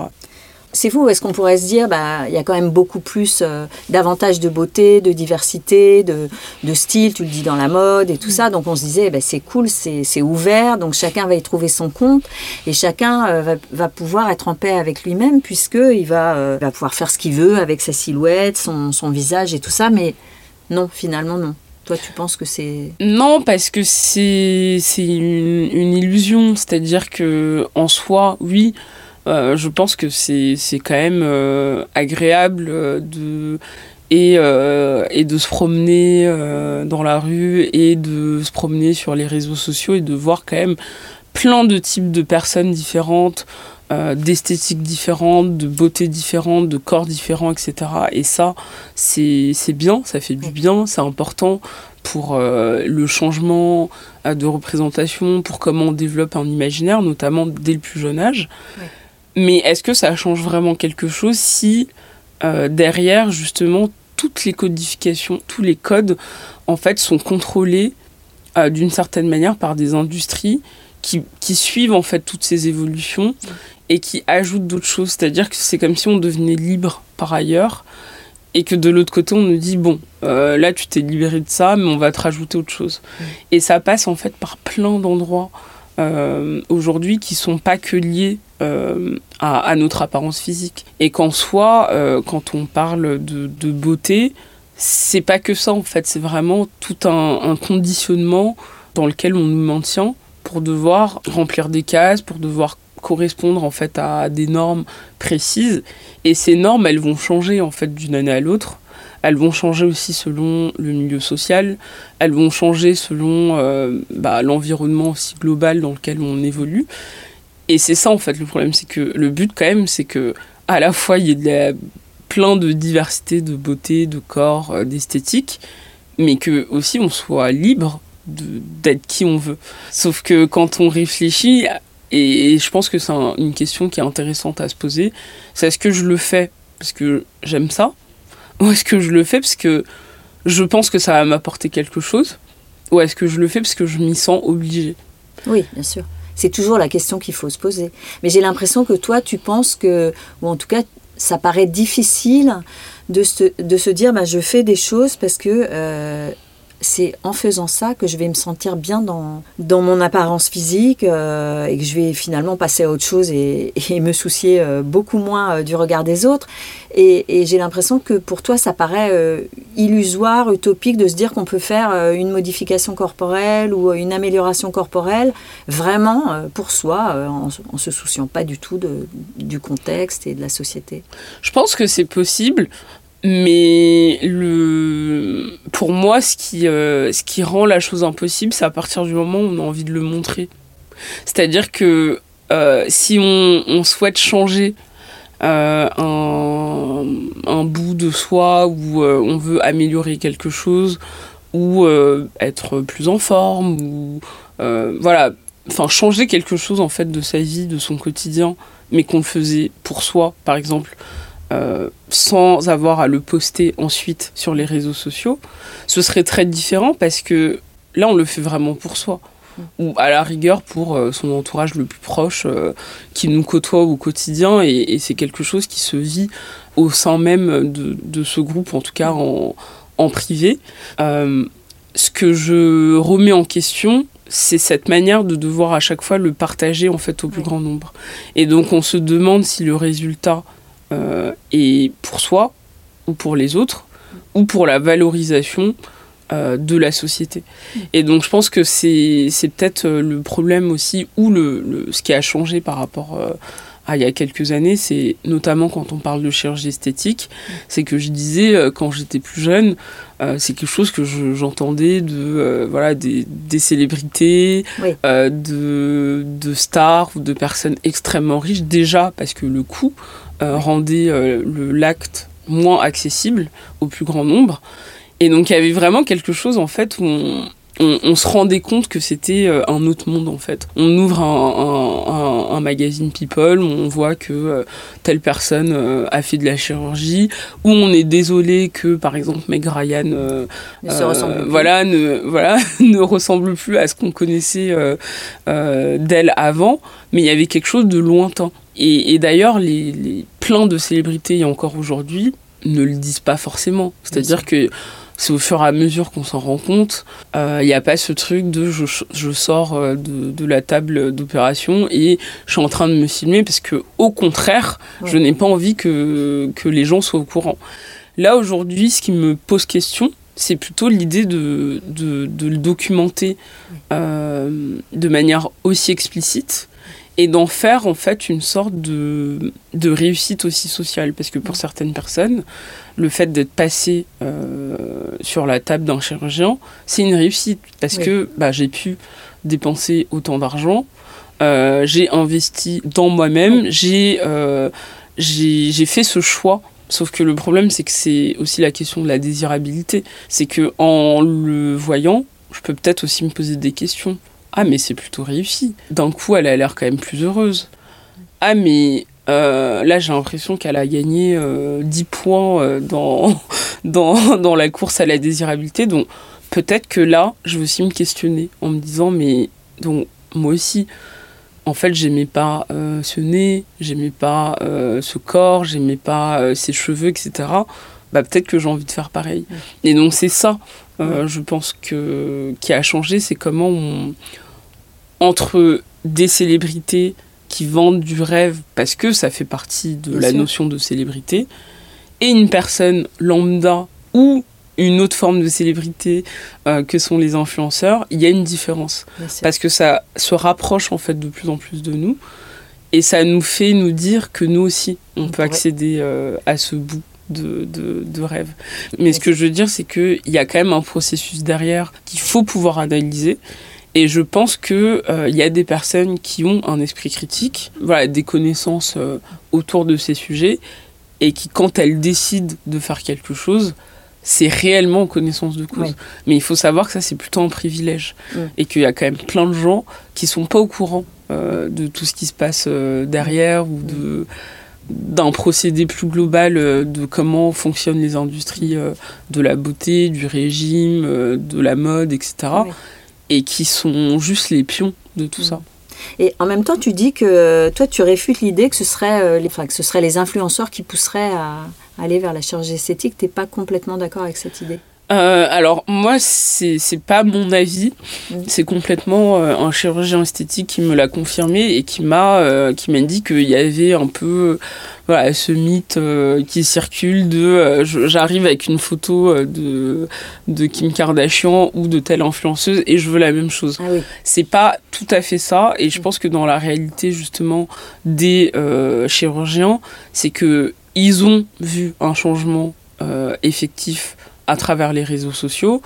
c'est fou, est-ce qu'on pourrait se dire, bah, il y a quand même beaucoup plus euh, d'avantages de beauté, de diversité, de, style, tu le dis dans la mode et tout ça. Donc on se disait, bah, c'est cool, c'est ouvert, donc chacun va y trouver son compte et chacun euh, va, pouvoir être en paix avec lui-même puisqu'il va, euh, va pouvoir faire ce qu'il veut avec sa silhouette, son, visage et tout ça. Mais non, finalement, non. Toi, tu penses que c'est... Non, parce que c'est une, une illusion. C'est-à-dire que en soi, oui, euh, je pense que c'est quand même euh, agréable euh, de et, et, de se promener dans la rue et de se promener sur les réseaux sociaux et de voir quand même plein de types de personnes différentes, d'esthétiques différentes, de beauté différentes, de corps différents, etc. Et ça, c'est bien, ça fait du bien, c'est important pour le changement de représentation, pour comment on développe un imaginaire, notamment dès le plus jeune âge. Mais est-ce que ça change vraiment quelque chose si euh, derrière, justement, toutes les codifications, tous les codes, en fait, sont contrôlés euh, d'une certaine manière par des industries qui, qui, suivent, en fait, toutes ces évolutions et qui ajoutent d'autres choses? C'est-à-dire que c'est comme si on devenait libre par ailleurs et que de l'autre côté, on nous dit, bon, euh, là, tu t'es libéré de ça, mais on va te rajouter autre chose. Et ça passe, en fait, par plein d'endroits euh, aujourd'hui qui sont pas que liés euh, à, notre apparence physique. Et qu'en soi, euh, quand on parle de, de beauté, c'est pas que ça en fait, c'est vraiment tout un, un, conditionnement dans lequel on nous maintient pour devoir remplir des cases, pour devoir correspondre en fait à des normes précises. Et ces normes, elles vont changer en fait d'une année à l'autre. Elles vont changer aussi selon le milieu social, elles vont changer selon euh, bah, l'environnement aussi global dans lequel on évolue. Et c'est ça en fait le problème, c'est que le but quand même, c'est que à la fois il y ait plein de diversité, de beauté, de corps, euh, d'esthétique, mais que aussi on soit libre d'être qui on veut. Sauf que quand on réfléchit, et, je pense que c'est une question qui est intéressante à se poser, c'est est-ce que je le fais? Parce que j'aime ça, ou est-ce que je le fais parce que je pense que ça va m'apporter quelque chose, ou est-ce que je le fais parce que je m'y sens obligée? Oui, bien sûr. C'est toujours la question qu'il faut se poser. Mais j'ai l'impression que toi, tu penses que, ou en tout cas, ça paraît difficile de se, dire bah, je fais des choses parce que euh, c'est en faisant ça que je vais me sentir bien dans, dans mon apparence physique euh, et que je vais finalement passer à autre chose et, me soucier euh, beaucoup moins du regard des autres. Et, j'ai l'impression que pour toi, ça paraît illusoire, utopique de se dire qu'on peut faire une modification corporelle ou une amélioration corporelle vraiment pour soi, en, en, se souciant pas du tout du contexte et de la société. Je pense que c'est possible. Mais le, pour moi, ce qui, euh, ce qui rend la chose impossible, c'est à partir du moment où on a envie de le montrer. C'est-à-dire que euh, si on, on, souhaite changer euh, un, un, bout de soi ou on veut améliorer quelque chose ou être plus en forme ou voilà, enfin changer quelque chose en fait de sa vie, de son quotidien, mais qu'on le faisait pour soi, par exemple. Euh, sans avoir à le poster ensuite sur les réseaux sociaux, ce serait très différent parce que là, on le fait vraiment pour soi. Mm. Ou à la rigueur pour euh, son entourage le plus proche euh, qui nous côtoie au quotidien et, c'est quelque chose qui se vit au sein même de, ce groupe, en tout cas en, en privé. ce que je remets en question, c'est cette manière de devoir à chaque fois le partager en fait au plus grand nombre. Et donc on se demande si le résultat euh, et pour soi ou pour les autres ou pour la valorisation euh, de la société. Et donc je pense que c'est peut-être euh, le problème aussi ou le, ce qui a changé par rapport à il y a quelques années, c'est notamment quand on parle de chirurgie esthétique, c'est que je disais quand j'étais plus jeune, c'est quelque chose que j'entendais de voilà des, des célébrités, de, de stars ou de personnes extrêmement riches déjà parce que le coût euh, rendait euh, l'acte moins accessible au plus grand nombre. Et donc il y avait vraiment quelque chose en fait où on, se rendait compte que c'était euh, un autre monde en fait. On ouvre un, un, magazine People, on voit que telle personne a fait de la chirurgie, où on est désolé que par exemple Meg Ryan ne voilà ne voilà ne ressemble plus à ce qu'on connaissait d'elle avant, mais il y avait quelque chose de lointain. Et, d'ailleurs, les, les, plein de célébrités, encore aujourd'hui, ne le disent pas forcément. C'est-à-dire que c'est au fur et à mesure qu'on s'en rend compte. Il euh, n'y a pas ce truc de je, je sors euh, de, de, la table d'opération et je suis en train de me filmer parce que, au contraire, je n'ai pas envie que, que les gens soient au courant. Là, aujourd'hui, ce qui me pose question, c'est plutôt l'idée de, de, de, le documenter euh, de manière aussi explicite et d'en faire en fait une sorte de, de, réussite aussi sociale. Parce que pour certaines personnes, le fait d'être passé euh, sur la table d'un chirurgien, c'est une réussite. Parce que bah, j'ai pu dépenser autant d'argent, euh, j'ai investi dans moi-même, euh, j'ai j'ai fait ce choix. Sauf que le problème, c'est que c'est aussi la question de la désirabilité. C'est que en le voyant, je peux peut-être aussi me poser des questions. Ah, mais c'est plutôt réussi. D'un coup, elle a l'air quand même plus heureuse. Ah, mais euh, là, j'ai l'impression qu'elle a gagné 10 euh, points euh, dans, dans, dans, la course à la désirabilité. Donc, peut-être que là, je veux aussi me questionner en me disant, mais donc, moi aussi, en fait, j'aimais pas ce nez, j'aimais pas ce corps, j'aimais pas ses cheveux, etc. Bah, peut-être que j'ai envie de faire pareil. Et donc, c'est ça euh, je pense que qui a changé, c'est comment on entre des célébrités qui vendent du rêve parce que ça fait partie de la notion de célébrité et une personne lambda ou une autre forme de célébrité euh, que sont les influenceurs, il y a une différence. Parce que ça se rapproche en fait de plus en plus de nous et ça nous fait nous dire que nous aussi on, peut accéder euh, à ce bout de, de, rêve. Mais ce que je veux dire, c'est qu'il y a quand même un processus derrière qu'il faut pouvoir analyser. Et je pense qu'il euh, y a des personnes qui ont un esprit critique, voilà, des connaissances euh, autour de ces sujets, et qui, quand elle décide de faire quelque chose, c'est réellement en connaissance de cause. Mais il faut savoir que ça, c'est plutôt un privilège. Et qu'il y a quand même plein de gens qui sont pas au courant euh, de tout ce qui se passe euh, derrière ou de d'un procédé plus global euh, de comment fonctionnent les industries de la beauté, du régime, de la mode, etc. Et qui sont juste les pions de tout mm. ça. Et en même temps, tu dis que toi, tu réfutes l'idée que, ce serait, les, enfin, que ce serait les influenceurs qui pousseraient à aller vers la chirurgie esthétique. Tu n'es pas complètement d'accord avec cette idée? Euh, alors moi c'est pas mon avis, mm. c'est complètement euh, un chirurgien esthétique qui me l'a confirmé et qui m'a euh, qui m'a dit qu'il y avait un peu voilà ce mythe qui circule de j'arrive avec une photo de de Kim Kardashian ou de telle influenceuse et je veux la même chose. Ah oui. C'est pas tout à fait ça et je mm. pense que dans la réalité justement des chirurgiens, c'est que ils ont vu un changement effectif à travers les réseaux sociaux.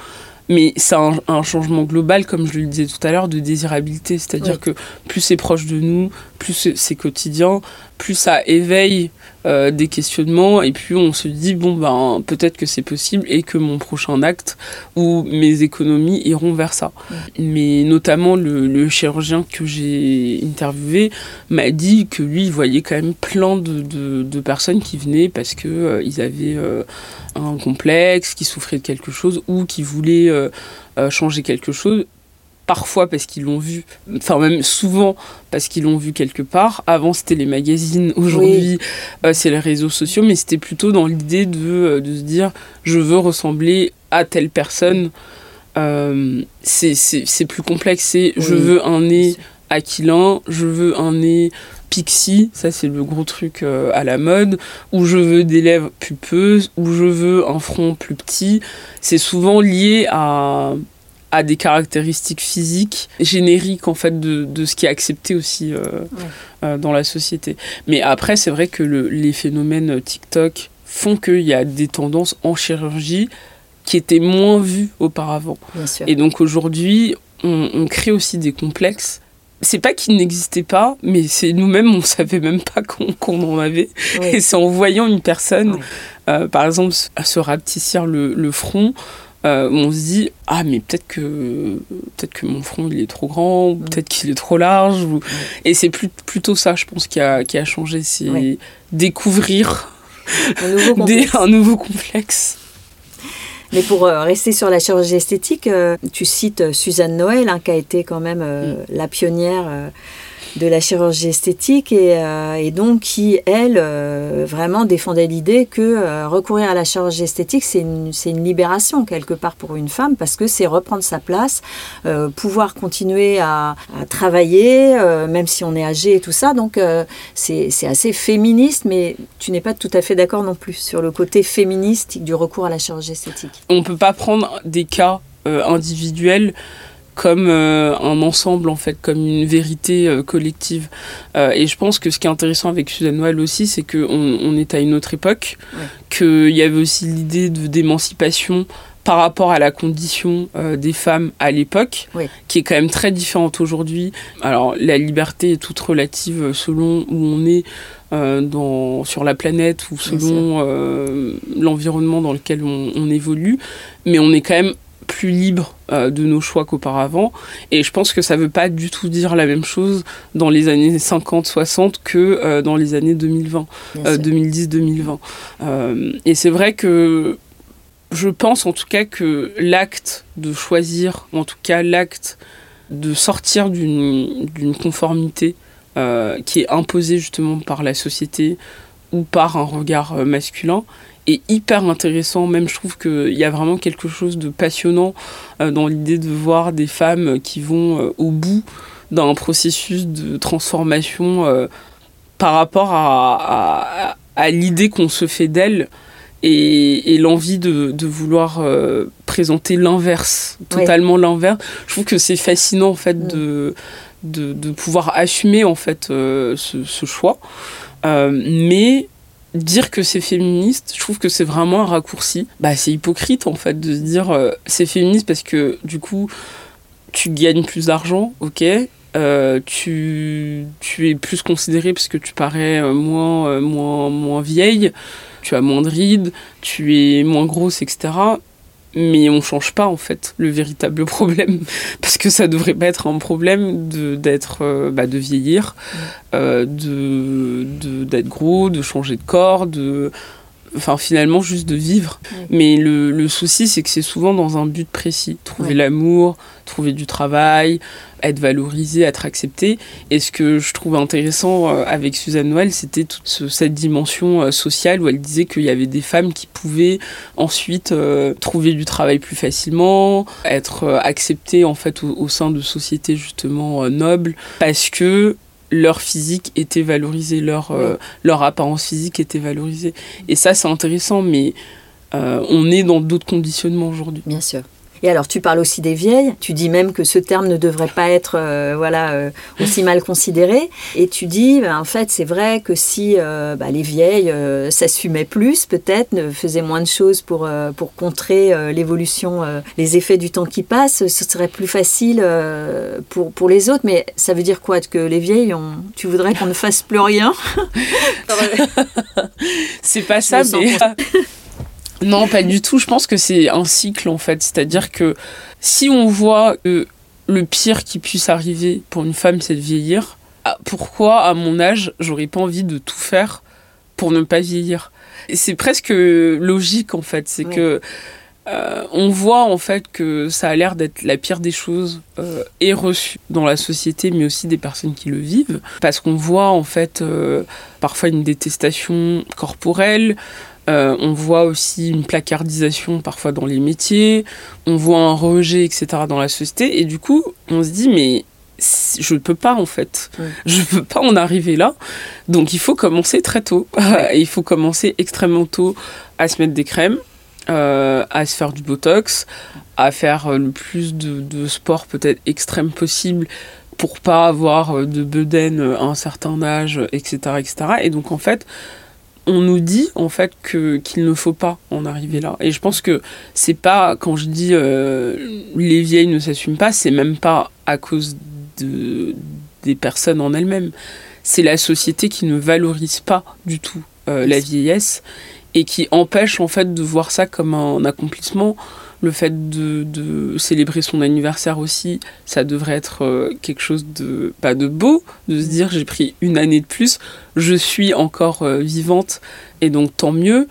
Mais c'est un, changement global, comme je le disais tout à l'heure, de désirabilité. C'est-à-dire que plus c'est proche de nous, plus c'est quotidien, plus ça éveille euh, des questionnements et puis on se dit bon ben peut-être que c'est possible et que mon prochain acte ou mes économies iront vers ça. Mais notamment le, chirurgien que j'ai interviewé m'a dit que lui il voyait quand même plein de, personnes qui venaient parce que euh, ils avaient euh, un complexe, qui souffraient de quelque chose ou qui voulaient changer quelque chose parfois parce qu'ils l'ont vu, enfin même souvent parce qu'ils l'ont vu quelque part. Avant c'était les magazines, aujourd'hui euh, c'est les réseaux sociaux, mais c'était plutôt dans l'idée de, euh, de, se dire je veux ressembler à telle personne. Euh, c'est plus complexe, c'est je veux un nez aquilin, je veux un nez pixie, ça c'est le gros truc à la mode, ou je veux des lèvres pupeuses, ou je veux un front plus petit. C'est souvent lié à a des caractéristiques physiques génériques en fait de, de ce qui est accepté aussi euh, euh, dans la société. Mais après, c'est vrai que le, les phénomènes TikTok font qu'il y a des tendances en chirurgie qui étaient moins vues auparavant. Et donc aujourd'hui, on, crée aussi des complexes c'est pas qu'ils n'existaient pas, mais c'est nous-mêmes, on savait même pas qu'on en avait. Et c'est en voyant une personne, euh, par exemple, se rapetissir le, le front, euh, on se dit ah mais peut-être que peut-être que mon front il est trop grand peut-être qu'il est trop large et c'est plutôt ça je pense qui a, qui a changé c'est découvrir un nouveau, complexe. Mais pour euh, rester sur la chirurgie esthétique, euh, tu cites Suzanne Noël, hein, qui a été quand même mm. la pionnière de la chirurgie esthétique et, euh, donc qui, elle, euh, vraiment défendait l'idée que euh, recourir à la chirurgie esthétique, c'est une, une, libération quelque part pour une femme parce que c'est reprendre sa place, pouvoir continuer à, travailler, même si on est âgé et tout ça. Donc c'est assez féministe, mais tu n'es pas tout à fait d'accord non plus sur le côté féministe du recours à la chirurgie esthétique. On ne peut pas prendre des cas individuels comme euh, un ensemble en fait, comme une vérité euh, collective. Euh, et je pense que ce qui est intéressant avec Suzanne Noël aussi, c'est qu'on on est à une autre époque, qu'il y avait aussi l'idée de d'émancipation par rapport à la condition des femmes à l'époque, qui est quand même très différente aujourd'hui. Alors la liberté est toute relative selon où on est dans, sur la planète ou selon l'environnement dans lequel on, on, évolue, mais on est quand même plus libre euh, de nos choix qu'auparavant. Et je pense que ça ne veut pas du tout dire la même chose dans les années 50-60 que euh, dans les années 2020, 2010-2020. Euh, et c'est vrai que je pense en tout cas que l'acte de choisir, en tout cas l'acte de sortir d'une conformité qui est imposée justement par la société ou par un regard masculin, est hyper intéressant. Même je trouve qu'il y a vraiment quelque chose de passionnant euh, dans l'idée de voir des femmes qui vont euh, au bout d'un processus de transformation euh, par rapport à, à, l'idée qu'on se fait d'elles et, et l'envie de, de, vouloir présenter l'inverse, totalement l'inverse. Je trouve que c'est fascinant en fait de, de, de, pouvoir assumer en fait ce, ce, choix. mais dire que c'est féministe, je trouve que c'est vraiment un raccourci. Bah, c'est hypocrite en fait de se dire euh, c'est féministe parce que du coup tu gagnes plus d'argent, ok, euh, tu, tu es plus considéré parce que tu parais euh, moins, euh, moins, moins vieille, tu as moins de rides, tu es moins grosse, etc. Mais on change pas en fait le véritable problème parce que ça devrait pas être un problème de d'être bah, de vieillir, de d'être gros, de changer de corps, de enfin finalement juste de vivre. Mais le, le souci, c'est que c'est souvent dans un but précis. Trouver l'amour, trouver du travail, être valorisé, être accepté. Et ce que je trouve intéressant euh, avec Suzanne Noël, c'était toute cette dimension euh, sociale où elle disait qu'il y avait des femmes qui pouvaient ensuite euh, trouver du travail plus facilement, être acceptées en fait au, au sein de sociétés justement nobles, parce que leur physique était valorisé, leur, euh, leur apparence physique était valorisée. Et ça, c'est intéressant, mais euh, on est dans d'autres conditionnements aujourd'hui. Bien sûr. Et alors, tu parles aussi des vieilles. Tu dis même que ce terme ne devrait pas être euh, voilà, euh, aussi mal considéré. Et tu dis, ben, en fait, c'est vrai que si euh, bah, les vieilles s'assumaient plus, peut-être, ne faisaient moins de choses pour, pour contrer l'évolution, les effets du temps qui passe, ce serait plus facile pour, pour les autres. Mais ça veut dire quoi Que les vieilles, on... tu voudrais qu'on ne fasse plus rien? C'est pas ça, mais. Non, pas du tout. Je pense que c'est un cycle en fait. C'est-à-dire que si on voit que le pire qui puisse arriver pour une femme, c'est de vieillir, ah, pourquoi à mon âge, j'aurais pas envie de tout faire pour ne pas vieillir? C'est presque logique en fait. C'est que euh, on voit en fait que ça a l'air d'être la pire des choses euh, et reçu dans la société, mais aussi des personnes qui le vivent, parce qu'on voit en fait euh, parfois une détestation corporelle, euh, on voit aussi une placardisation parfois dans les métiers, on voit un rejet, etc. dans la société. Et du coup, on se dit, mais je ne peux pas en fait. Je ne peux pas en arriver là. Donc il faut commencer très tôt. il faut commencer extrêmement tôt à se mettre des crèmes, euh, à se faire du Botox, à faire le plus de, sport peut-être extrême possible pour pas avoir de bedaine à un certain âge, etc. etc. Et donc en fait, on nous dit en fait que qu'il ne faut pas en arriver là. Et je pense que c'est pas quand je dis euh, les vieilles ne s'assument pas, c'est même pas à cause de des personnes en elles-mêmes. C'est la société qui ne valorise pas du tout euh, la vieillesse et qui empêche en fait de voir ça comme un accomplissement le fait de, célébrer son anniversaire aussi, ça devrait être euh, quelque chose de pas de beau, de se dire j'ai pris une année de plus, je suis encore euh, vivante et donc tant mieux.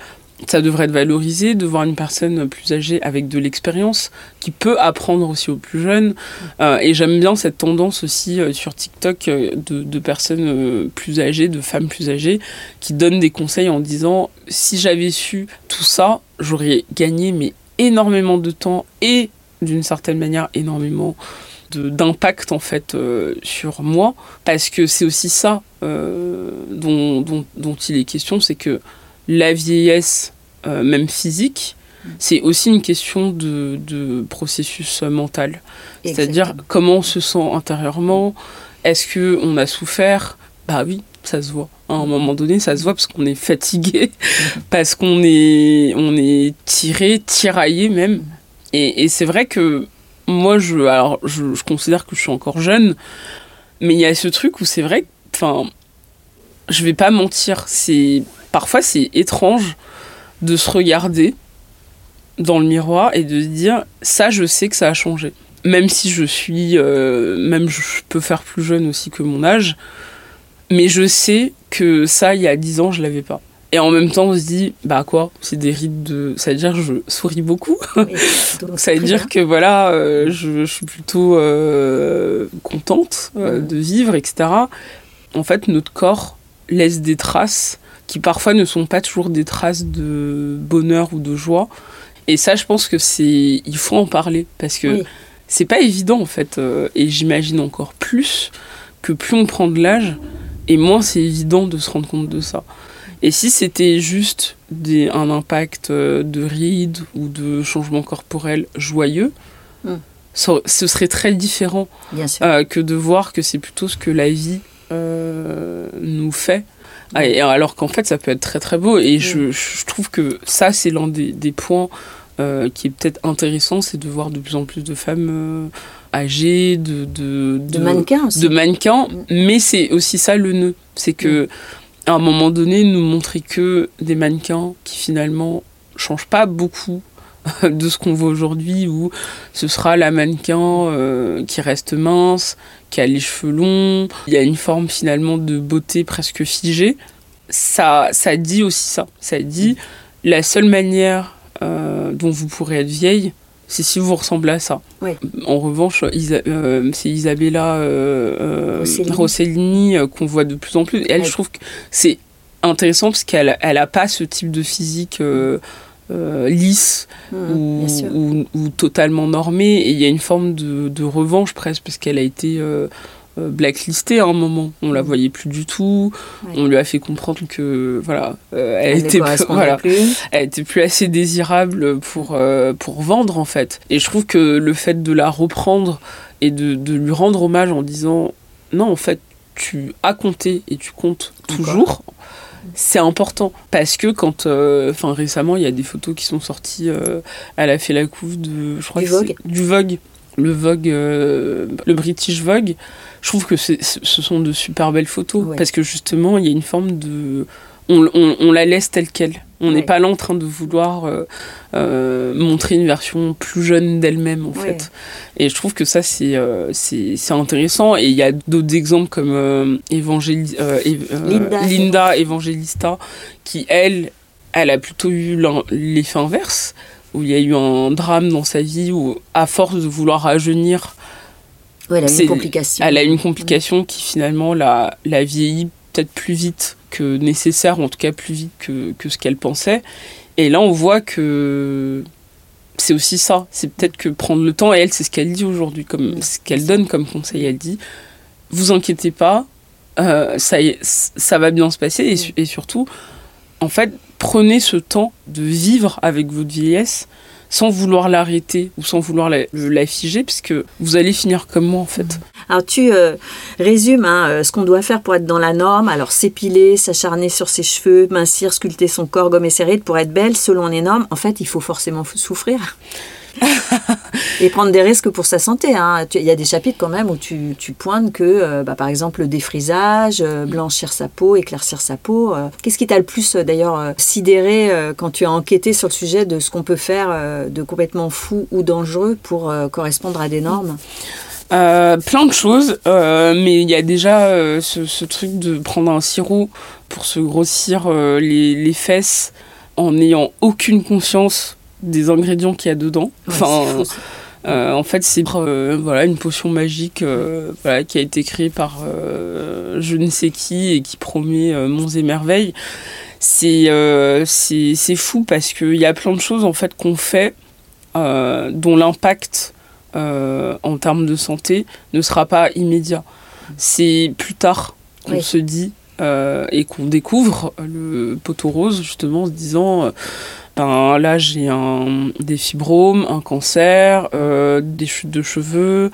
Ça devrait être valorisé de voir une personne plus âgée avec de l'expérience qui peut apprendre aussi aux plus jeunes. Euh, et j'aime bien cette tendance aussi sur TikTok de, de personnes plus âgées, de femmes plus âgées, qui donnent des conseils en disant si j'avais su tout ça, j'aurais gagné mais énormément de temps et d'une certaine manière énormément d'impact en fait euh, sur moi. Parce que c'est aussi ça euh, dont, dont, dont, il est question c'est que la vieillesse euh, même physique c'est aussi une question de, de processus mental. C'est-à-dire comment on se sent intérieurement est-ce que on a souffert? Bah oui ça se voit. À un moment donné, ça se voit parce qu'on est fatigué, parce qu'on est, on est tiré, tiraillé même. Et, c'est vrai que moi, je, alors, je, considère que je suis encore jeune, mais il y a ce truc où c'est vrai, enfin, je vais pas mentir, c'est parfois c'est étrange de se regarder dans le miroir et de se dire ça, je sais que ça a changé. Même si je suis, euh, même je peux faire plus jeune aussi que mon âge, mais je sais que ça, il y a 10 ans, je l'avais pas. Et en même temps, on se dit, bah quoi, c'est des rides de. Ça veut dire que je souris beaucoup. donc, ça veut dire que voilà, euh, je, je, suis plutôt euh, contente euh, de vivre, etc. En fait, notre corps laisse des traces qui parfois ne sont pas toujours des traces de bonheur ou de joie. Et ça, je pense que c'est. Il faut en parler parce que oui. c'est pas évident en fait. et j'imagine encore plus que plus on prend de l'âge, et moins c'est évident de se rendre compte de ça. Et si c'était juste des, un impact euh, de rides ou de changement corporel joyeux, mm. ça, ce serait très différent euh, que de voir que c'est plutôt ce que la vie euh, nous fait. Mm. Alors qu'en fait, ça peut être très très beau. Et mm. je, je, trouve que ça, c'est l'un des, des, points qui est peut-être intéressant, c'est de voir de plus en plus de femmes de, de, de, mannequins De mannequins, mais c'est aussi ça le nœud. C'est que, à un moment donné, nous montrer que des mannequins qui finalement changent pas beaucoup de ce qu'on voit aujourd'hui, où ce sera la mannequin euh, qui reste mince, qui a les cheveux longs, il y a une forme finalement de beauté presque figée. Ça, ça dit aussi ça. Ça dit la seule manière euh, dont vous pourrez être vieille, c'est si vous ressemblez à ça. En revanche, euh, c'est Isabella Rossellini, qu'on voit de plus en plus. elle, je trouve que c'est intéressant parce qu'elle n'a elle pas ce type de physique euh, lisse hmm, ou, totalement normée. Et il y a une forme de, revanche presque, parce qu'elle a été euh, euh, blacklistée à un moment. On la hmm. voyait plus du tout. On lui a fait comprendre que voilà, elle, était plus, voilà, elle était plus assez désirable pour, pour vendre en fait. Et je trouve que le fait de la reprendre et de, de lui rendre hommage en disant non en fait tu as compté et tu comptes toujours c'est important parce que quand, euh, enfin récemment, il y a des photos qui sont sorties. Euh, elle a fait la couve de, je crois du Vogue. Du Vogue, le Vogue, euh, le British Vogue. Je trouve que ce sont de super belles photos parce que justement, il y a une forme de, on, on la laisse telle quelle. On n'est pas là en train de vouloir euh, euh, montrer une version plus jeune d'elle-même, en fait. Et je trouve que ça, c'est euh, c'est intéressant. Et il y a d'autres exemples comme Linda. Evangelista, qui, elle, elle a plutôt eu l'effet inverse, où il y a eu un drame dans sa vie, où, à force de vouloir rajeunir, elle a une complication. Elle a une complication qui, finalement, la, la vieillit peut-être plus vite que nécessaire, ou en tout cas plus vite que, que ce qu'elle pensait. Et là, on voit que c'est aussi ça. C'est peut-être que prendre le temps, et elle, c'est ce qu'elle dit aujourd'hui, comme ce qu'elle donne comme conseil. Elle dit Vous inquiétez pas, euh, ça, ça va bien se passer, et, et, surtout, en fait, prenez ce temps de vivre avec votre vieillesse sans vouloir l'arrêter ou sans vouloir la, la, figer, puisque vous allez finir comme moi en fait. Alors tu euh, résumes hein, euh, ce qu'on doit faire pour être dans la norme. Alors s'épiler, s'acharner sur ses cheveux, mincir, sculpter son corps, gommer ses rides pour être belle selon les normes. En fait, il faut forcément souffrir. et prendre des risques pour sa santé. Hein. Il y a des chapitres quand même où tu, tu pointes que, euh, bah, par exemple, le défrisage, euh, blanchir sa peau, éclaircir sa peau. Euh. Qu'est-ce qui t'a le plus d'ailleurs sidéré quand tu as enquêté sur le sujet de ce qu'on peut faire de complètement fou ou dangereux pour correspondre à des normes? Plein de choses, mais il y a déjà ce, ce, truc de prendre un sirop pour se grossir les, les fesses en n'ayant aucune conscience des ingrédients qu'il y a dedans. enfin, euh, en fait, c'est euh, voilà une potion magique euh, voilà, qui a été créée par je ne sais qui et qui promet monts et merveilles. C'est c'est fou parce qu'il y a plein de choses en fait qu'on fait dont l'impact en termes de santé ne sera pas immédiat. C'est plus tard qu'on se dit et qu'on découvre le poteau rose justement en se disant ben, là j'ai des fibromes, un cancer, euh, des chutes de cheveux,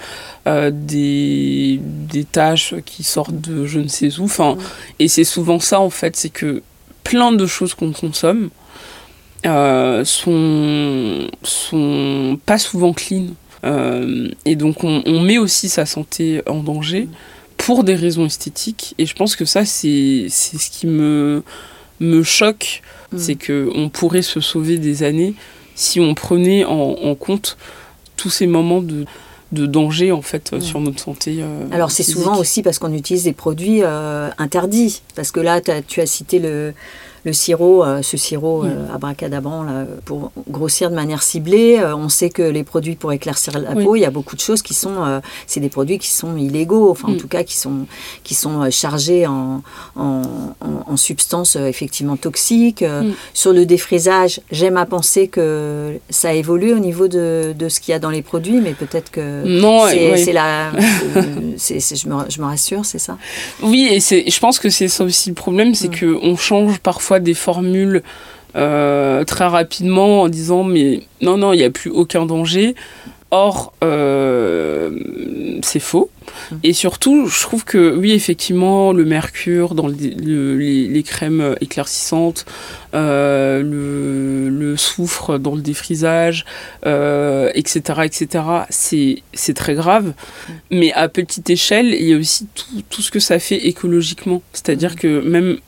euh, des, des taches qui sortent de je ne sais où. Enfin, Et c'est souvent ça en fait, c'est que plein de choses qu'on consomme euh, sont, sont pas souvent clean. et donc on, on, met aussi sa santé en danger pour des raisons esthétiques. Et je pense que ça c'est ce qui me, me choque Mm. C'est qu'on pourrait se sauver des années si on prenait en, compte tous ces moments de, danger en fait mm. sur notre santé. Euh, Alors c'est souvent aussi parce qu'on utilise des produits euh, interdits. Parce que là, tu as cité le, le sirop, euh, ce sirop à euh, abracadabran, là, pour grossir de manière ciblée. Euh, on sait que les produits pour éclaircir la peau, il y a beaucoup de choses qui sont, c'est des produits qui sont illégaux, enfin en mm. tout cas qui sont, qui sont chargés en, en, en, substances effectivement toxiques. Mm. Sur le défrisage, j'aime à penser que ça évolue au niveau de, de ce qu'il y a dans les produits, mais peut-être que c'est la, je, me, je me rassure, c'est ça. Oui, et je pense que c'est ça aussi le problème, c'est mm. qu'on change parfois des formules euh, très rapidement en disant mais non, non, il n'y a plus aucun danger. Or, euh, c'est faux. Mmh. Et surtout, je trouve que oui, effectivement, le mercure dans les, crèmes éclaircissantes, euh, le, le soufre dans le défrisage, etc., etc., c'est très grave. Mais à petite échelle, il y a aussi tout, tout ce que ça fait écologiquement. C'est-à-dire que même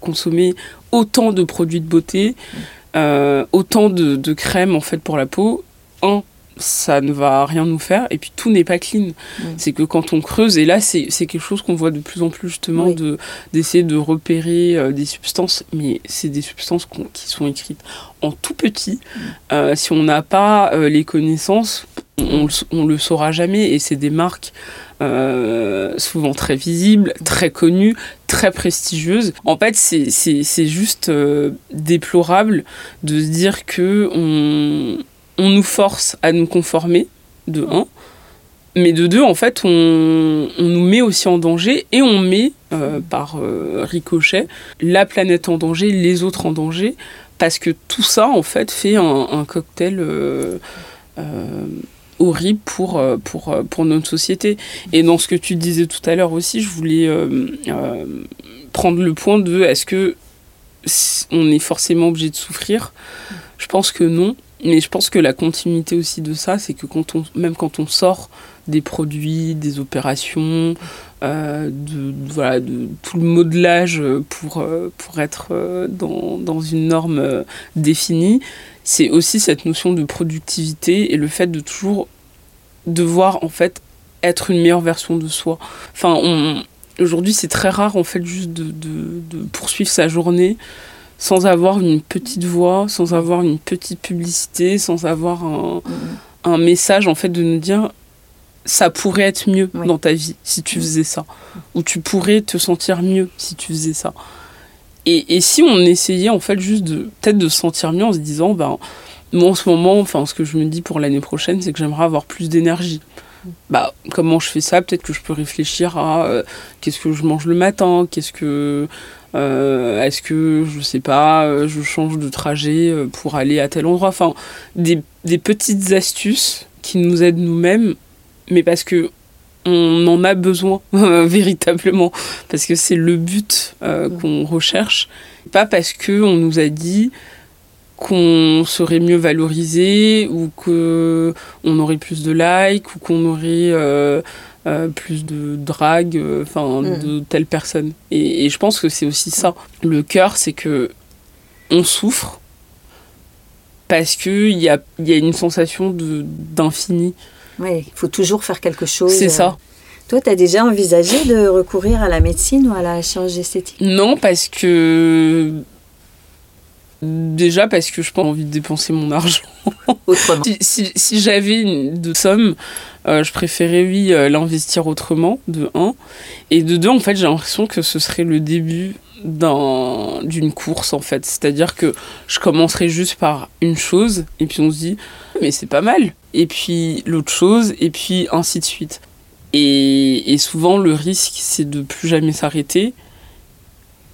consommer autant de produits de beauté, autant de, de crème en fait pour la peau, un, ça ne va rien nous faire et puis tout n'est pas clean. Mm. c'est que quand on creuse et là c'est quelque chose qu'on voit de plus en plus justement de d'essayer de repérer euh, des substances mais c'est des substances qui sont écrites en tout petit. Mm. euh, si on n'a pas euh, les connaissances on, le saura jamais et c'est des marques souvent très visibles, très connues, très prestigieuses. En fait, c'est juste déplorable de se dire que on, nous force à nous conformer, de un. Mais de deux, en fait, on, nous met aussi en danger et on met, euh, par euh, ricochet, la planète en danger, les autres en danger, parce que tout ça, en fait, fait un, cocktail euh, horrible pour, pour, pour notre société. Et dans ce que tu disais tout à l'heure aussi, je voulais prendre le point de est-ce que on est forcément obligé de souffrir? Je pense que non. Mais je pense que la continuité aussi de ça, c'est que quand on, même quand on sort des produits, des opérations, euh, de, voilà, de tout le modelage pour, euh, pour être euh, dans, dans une norme définie, c'est aussi cette notion de productivité et le fait de toujours devoir en fait être une meilleure version de soi. Enfin, aujourd'hui, c'est très rare en fait juste de, de, de poursuivre sa journée sans avoir une petite voix, sans avoir une petite publicité, sans avoir un, un message en fait de nous dire ça pourrait être mieux dans ta vie si tu faisais ça, ou tu pourrais te sentir mieux si tu faisais ça. Et, et si on essayait en fait juste de peut-être de se sentir mieux en se disant ben moi en ce moment, enfin ce que je me dis pour l'année prochaine, c'est que j'aimerais avoir plus d'énergie. Bah, comment je fais ça? Peut-être que je peux réfléchir à euh, qu'est-ce que je mange le matin, qu'est-ce que euh, est-ce que, je sais pas, euh, je change de trajet pour aller à tel endroit? Enfin, des, des petites astuces qui nous aident nous-mêmes, mais parce que on en a besoin véritablement, parce que c'est le but qu'on recherche, pas parce que on nous a dit qu'on serait mieux valorisé ou que on aurait plus de likes ou qu'on aurait euh, plus de drague, euh, enfin mm. de telle personne. Et, je pense que c'est aussi ça. Le cœur, c'est que on souffre parce qu'il y a, y a une sensation d'infini. Oui, il faut toujours faire quelque chose. C'est ça. Toi, tu as déjà envisagé de recourir à la médecine ou à la chirurgie esthétique? Non, parce que Déjà parce que je pas envie de dépenser mon argent. Autrement. si, j'avais une de somme, euh, je préférais oui euh, l'investir autrement, de un. Et de deux, en fait, j'ai l'impression que ce serait le début d'une course en fait. C'est-à-dire que je commencerai juste par une chose et puis on se dit mais c'est pas mal. Et puis l'autre chose et puis ainsi de suite. Et, et souvent le risque c'est de plus jamais s'arrêter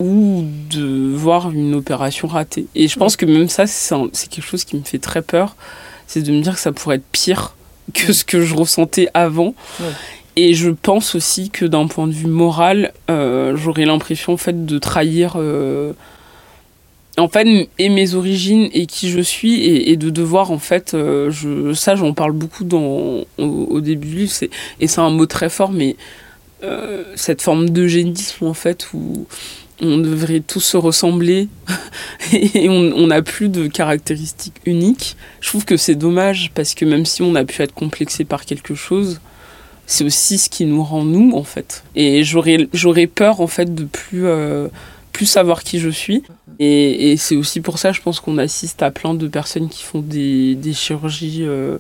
ou de voir une opération ratée. Et je pense que même ça, c'est quelque chose qui me fait très peur, c'est de me dire que ça pourrait être pire que ce que je ressentais avant. Et je pense aussi que d'un point de vue moral, euh, j'aurais l'impression en fait de trahir euh, en fait et mes origines et qui je suis et, de devoir en fait euh, je, ça j'en parle beaucoup dans au, début du livre et c'est un mot très fort mais cette forme d'eugénisme en fait où on devrait tous se ressembler et on n'a plus de caractéristiques uniques. Je trouve que c'est dommage parce que même si on a pu être complexé par quelque chose, c'est aussi ce qui nous rend nous en fait. Et j'aurais peur en fait de plus, euh, plus savoir qui je suis. Et, c'est aussi pour ça, je pense qu'on assiste à plein de personnes qui font des, chirurgies euh,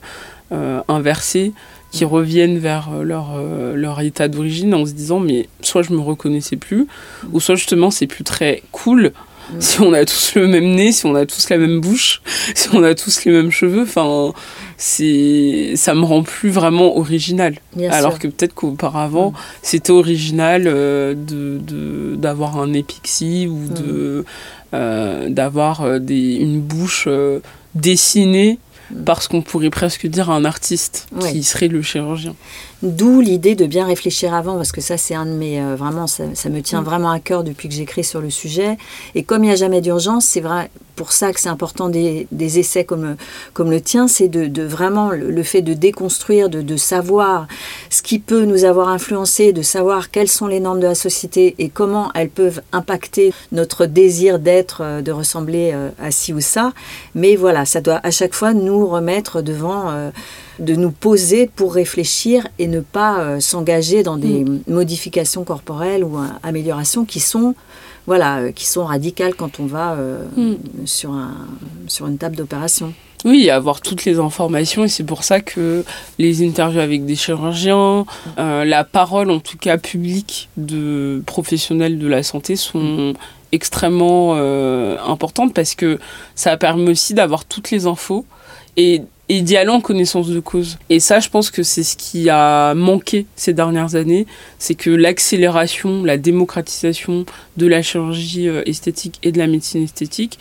euh, inversées qui reviennent vers leur, leur état d'origine en se disant mais soit je me reconnaissais plus ou soit justement c'est plus très cool mm. si on a tous le même nez, si on a tous la même bouche, si on a tous les mêmes cheveux, enfin, c'est, ça me rend plus vraiment original. Alors que peut-être qu'auparavant, mm. c'était original euh, de, d'avoir un épixie ou de, mm. d'avoir des, une bouche dessinée parce qu'on pourrait presque dire un artiste qui serait le chirurgien. D'où l'idée de bien réfléchir avant, parce que ça, c'est un de mes. Euh, vraiment, ça, me tient mm. vraiment à cœur depuis que j'écris sur le sujet. Et comme il n'y a jamais d'urgence, c'est vrai, pour ça que c'est important des, essais comme, comme le tien, c'est de, vraiment le, fait de déconstruire, de, de, savoir ce qui peut nous avoir influencé, de savoir quelles sont les normes de la société et comment elles peuvent impacter notre désir d'être, euh, de ressembler euh, à ci ou ça. Mais voilà, ça doit à chaque fois nous remettre devant de nous poser pour réfléchir et ne pas euh, s'engager dans des mm. modifications corporelles ou euh, améliorations qui sont voilà euh, qui sont radicales quand on va mm. sur un sur une table d'opération. Oui, avoir toutes les informations et c'est pour ça que les interviews avec des chirurgiens, la parole en tout cas publique de professionnels de la santé sont extrêmement importantes parce que ça permet aussi d'avoir toutes les infos et et d'y aller en connaissance de cause. Et ça, je pense que c'est ce qui a manqué ces dernières années, c'est que l'accélération, la démocratisation de la chirurgie euh, esthétique et de la médecine esthétique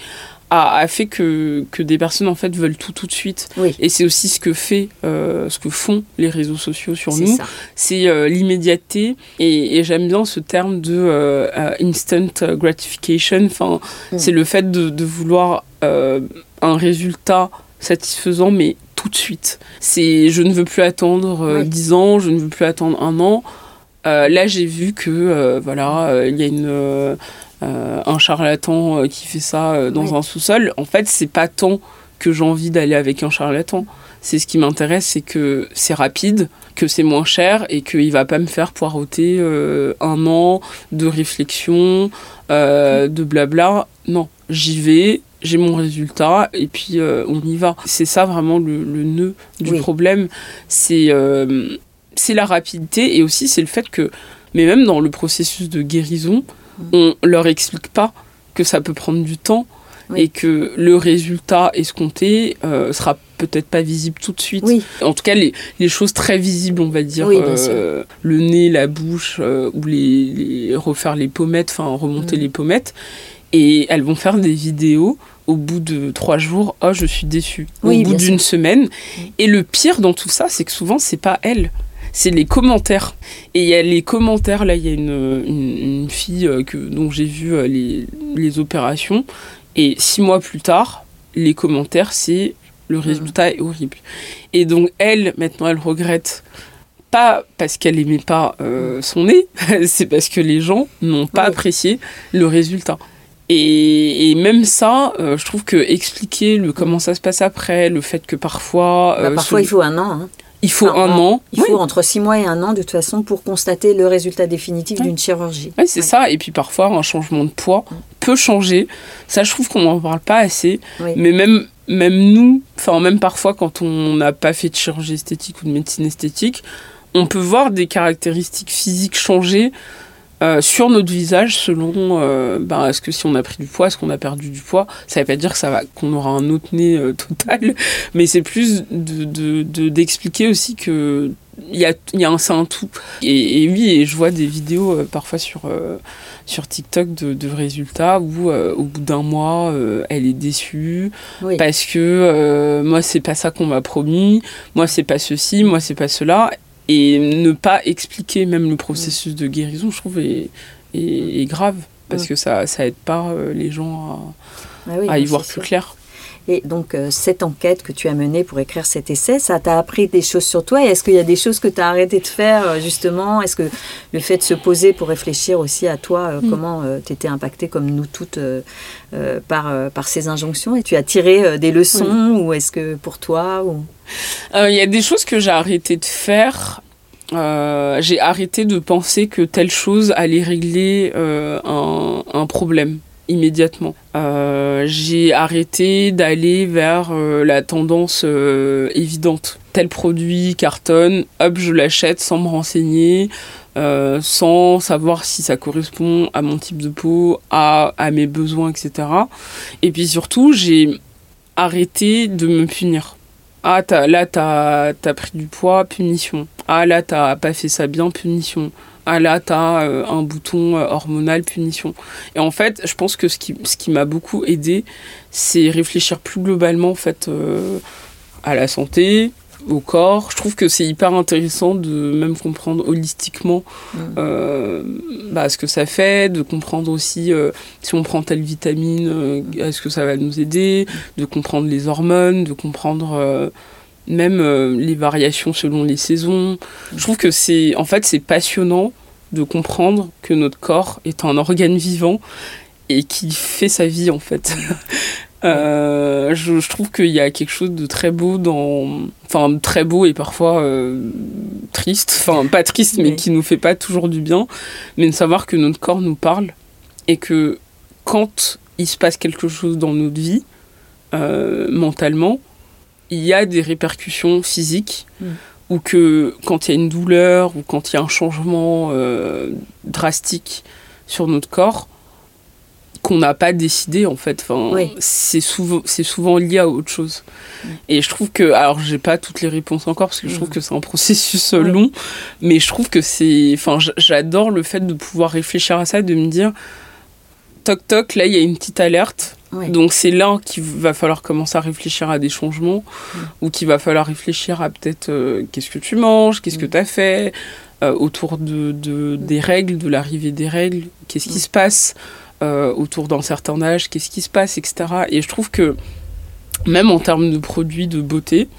a, fait que, que, des personnes en fait veulent tout tout de suite. Et c'est aussi ce que fait, euh, ce que font les réseaux sociaux sur nous. C'est euh, l'immédiateté et, j'aime bien ce terme de instant gratification. Enfin, mm. c'est le fait de, de vouloir un résultat satisfaisant, mais tout de suite. C'est je ne veux plus attendre 10 euh, ans, je ne veux plus attendre un an. Euh, là, j'ai vu que euh, voilà, il y a une un charlatan qui fait ça dans un sous-sol. En fait, c'est pas tant que j'ai envie d'aller avec un charlatan. C'est ce qui m'intéresse, c'est que c'est rapide, que c'est moins cher et qu'il va pas me faire poireauter un an de réflexion, de blabla. Non, j'y vais, j'ai mon résultat et puis euh, on y va. C'est ça vraiment le, le nœud du problème. C'est euh, la rapidité et aussi c'est le fait que, mais même dans le processus de guérison, mm. on leur explique pas que ça peut prendre du temps et que le résultat escompté euh, sera peut-être pas visible tout de suite. En tout cas, les, les, choses très visibles, on va dire, euh, le nez, la bouche, ou les, les, refaire les pommettes, enfin remonter mm. les pommettes et elles vont faire des vidéos. Au bout de trois jours, oh je suis déçue, au bout d'une semaine. Et le pire dans tout ça, c'est que souvent c'est pas elles, c'est les commentaires. Et il y a les commentaires, là il y a une, une, fille euh, que, dont j'ai vu euh, les, les, opérations, et six mois plus tard, les commentaires c'est le résultat est horrible. Et donc elle, maintenant elle regrette. Pas parce qu'elle aimait pas euh, son nez, c'est parce que les gens n'ont pas apprécié le résultat. Et, même ça, euh, je trouve que expliquer le comment ça se passe après, le fait que parfois. Bah, euh, parfois, il faut un an. Hein. Il faut un, an. Il faut entre six mois et un an, de toute façon, pour constater le résultat définitif d'une chirurgie. Oui, c'est ça. Et puis parfois, un changement de poids peut changer. Ça, je trouve qu'on n'en parle pas assez. Mais même, même nous, enfin, même parfois, quand on n'a pas fait de chirurgie esthétique ou de médecine esthétique, on peut voir des caractéristiques physiques changer euh, sur notre visage selon euh, ben, est-ce que si on a pris du poids, est-ce qu'on a perdu du poids. Ça ne veut pas dire que ça va qu'on aura un autre nez euh, total, mais c'est plus de, d'expliquer aussi que il y a, y a un, c'est un tout. Et, oui, et je vois des vidéos parfois sur, sur TikTok de, de résultats où au bout d'un mois, elle est déçue parce que moi, c'est pas ça qu'on m'a promis, moi, c'est pas ceci, moi, c'est pas cela et ne pas expliquer même le processus de guérison, je trouve, est, est, grave. Parce que ça, ça aide pas euh, les gens à, ah y voir plus clair. Et donc, euh, cette enquête que tu as menée pour écrire cet essai, ça t'a appris des choses sur toi? Est-ce qu'il y a des choses que tu as arrêté de faire, euh, justement? Est-ce que le fait de se poser pour réfléchir aussi à toi, mm. comment tu étais impactée, comme nous toutes, par, par ces injonctions? Et tu as tiré des leçons Ou est-ce que pour toi ou... Il y a des choses que j'ai arrêté de faire. j'ai arrêté de penser que telle chose allait régler un, un problème immédiatement. Euh, j'ai arrêté d'aller vers euh, la tendance euh, évidente. Tel produit cartonne, hop, je l'achète sans me renseigner, sans savoir si ça correspond à mon type de peau, à, mes besoins, etc. Et puis surtout, j'ai arrêté de me punir. Ah, là, t'as as pris du poids, punition. Ah, là, t'as pas fait ça bien, punition ah là, t'as un bouton euh, hormonal punition. Et en fait, je pense que ce qui, ce qui m'a beaucoup aidé, c'est réfléchir plus globalement en fait euh, à la santé, au corps. Je trouve que c'est hyper intéressant de même comprendre holistiquement Mm. euh, bah, ce que ça fait, de comprendre aussi euh, si on prend telle vitamine, est-ce que ça va nous aider, de comprendre les hormones, de comprendre même euh, les variations selon les saisons. Je trouve que c'est en fait c'est passionnant de comprendre que notre corps est un organe vivant et qui fait sa vie en fait. Euh, je, je trouve qu'il y a quelque chose de très beau dans. Enfin, très beau et parfois euh, triste. Enfin, pas triste, mais qui nous fait pas toujours du bien. Mais de savoir que notre corps nous parle et que quand il se passe quelque chose dans notre vie, mentalement, il y a des répercussions physiques. Mm. Ou que quand il y a une douleur ou quand il y a un changement euh, drastique sur notre corps, qu'on n'a pas décidé en fait. Enfin, Oui. c'est souvent, c'est souvent lié à autre chose. Mm. Et je trouve que, alors j'ai pas toutes les réponses encore parce que je trouve Mm. que c'est un processus euh, Oui. long, mais je trouve que c'est, enfin, j'adore le fait de pouvoir réfléchir à ça, de me dire, toc toc, là il y a une petite alerte. Oui. Donc c'est là qu'il va falloir commencer à réfléchir à des changements Mm. ou qu'il va falloir réfléchir à peut-être euh, qu'est-ce que tu manges, qu'est-ce que Mm. tu as fait euh, autour de, de- des règles, de l'arrivée des règles, qu'est-ce qui se passe euh, autour d'un certain âge, qu'est-ce qui se passe, etc. Et je trouve que même en termes de produits de beauté,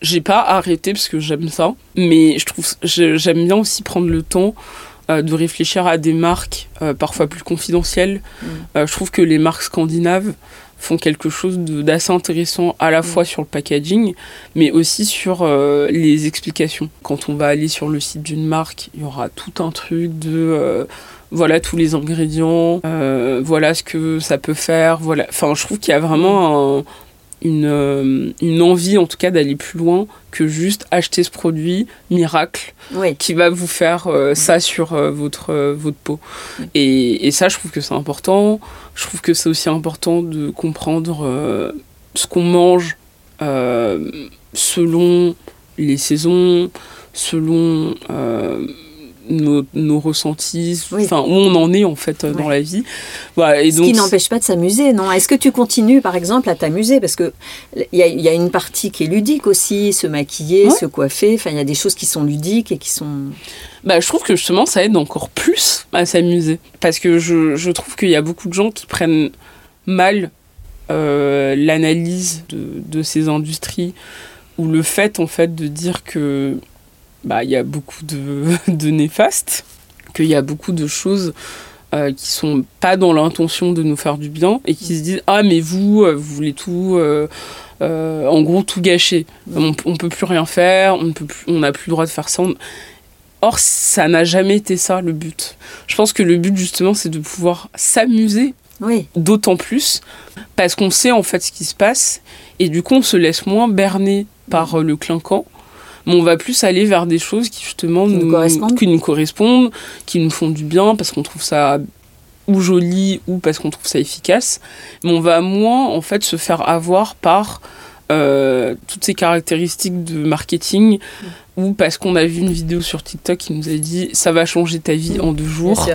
j'ai pas arrêté parce que j'aime ça, mais je trouve j'aime bien aussi prendre le temps de réfléchir à des marques euh, parfois plus confidentielles. Mm. Euh, je trouve que les marques scandinaves font quelque chose d'assez intéressant à la Mm. fois sur le packaging, mais aussi sur euh, les explications. Quand on va aller sur le site d'une marque, il y aura tout un truc de euh, voilà tous les ingrédients, euh, voilà ce que ça peut faire, voilà. Enfin, je trouve qu'il y a vraiment un- une, euh, une envie, en tout cas, d'aller plus loin que juste acheter ce produit miracle Oui. qui va vous faire euh, ça sur euh, votre, euh, votre peau. Et, et ça, je trouve que c'est important. Je trouve que c'est aussi important de comprendre ce qu'on mange selon les saisons, selon nos, nos ressentis, Oui. enfin où on en est en fait euh, dans la vie. Voilà, et Ce donc, qui n'empêche pas de s'amuser, non? Est-ce que tu continues, par exemple, à t'amuser? Parce que il y, a- y a une partie qui est ludique aussi, se maquiller, Ouais. se coiffer. Enfin, il y a des choses qui sont ludiques et qui sont. Bah, je trouve que justement, ça aide encore plus à s'amuser. Parce que je, je trouve qu'il y a beaucoup de gens qui prennent mal euh, l'analyse de, de ces industries ou le fait, en fait, de dire que bah, il y a beaucoup de, de néfastes, qu'il y a beaucoup de choses euh, qui sont pas dans l'intention de nous faire du bien et qui se disent ah mais vous euh, vous voulez tout euh, euh, en gros tout gâcher on, on peut plus rien faire on ne peut plus on n'a plus le droit de faire ça on- Or, ça n'a jamais été ça le but. Je pense que le but, justement, c'est de pouvoir s'amuser Oui, d'autant plus parce qu'on sait en fait ce qui se passe et du coup, on se laisse moins berner par le clinquant. Mais on va plus aller vers des choses qui, justement, Qui nous correspondent. qui nous correspondent, qui nous font du bien parce qu'on trouve ça ou joli ou parce qu'on trouve ça efficace. Mais on va moins, en fait, se faire avoir par euh, toutes ces caractéristiques de marketing ou parce qu'on a vu une vidéo sur TikTok qui nous a dit ça va changer ta vie en deux jours.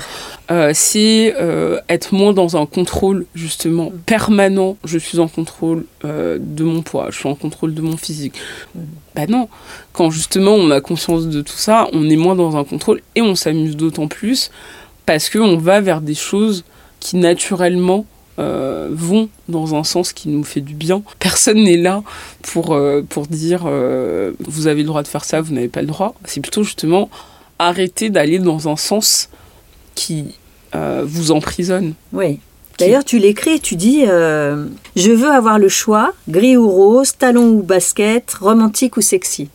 Euh, c'est euh, être moins dans un contrôle justement Mm. permanent. Je suis en contrôle de mon poids, je suis en contrôle de mon physique. Bah non, quand justement on a conscience de tout ça, on est moins dans un contrôle et on s'amuse d'autant plus parce que on va vers des choses qui naturellement euh, vont dans un sens qui nous fait du bien. Personne n'est là pour, euh, pour dire euh, vous avez le droit de faire ça, vous n'avez pas le droit. C'est plutôt justement arrêter d'aller dans un sens qui vous emprisonne. Oui. D'ailleurs, tu l'écris, tu dis euh, Je veux avoir le choix, gris ou rose, talon ou basket, romantique ou sexy.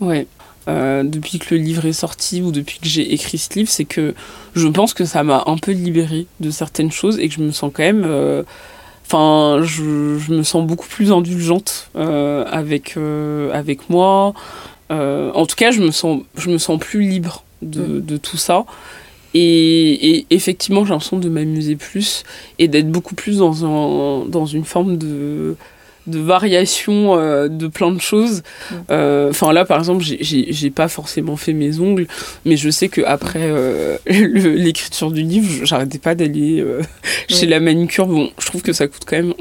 Ouais. Euh, depuis que le livre est sorti ou depuis que j'ai écrit ce livre, c'est que je pense que ça m'a un peu libérée de certaines choses et que je me sens quand même. euh, Enfin, je, je me sens beaucoup plus indulgente avec, avec moi. En tout cas, je me sens, je me sens plus libre de, Mm. de tout ça. Et, et effectivement, j'ai l'impression de m'amuser plus et d'être beaucoup plus dans, un, dans une forme de, de variation euh, de plein de choses. Mm. Euh, Enfin, là, par exemple, j'ai- pas forcément fait mes ongles, mais je sais qu'après euh, le- l'écriture du livre, j'arrêtais pas d'aller euh, chez la manucure. Bon, je trouve que ça coûte quand même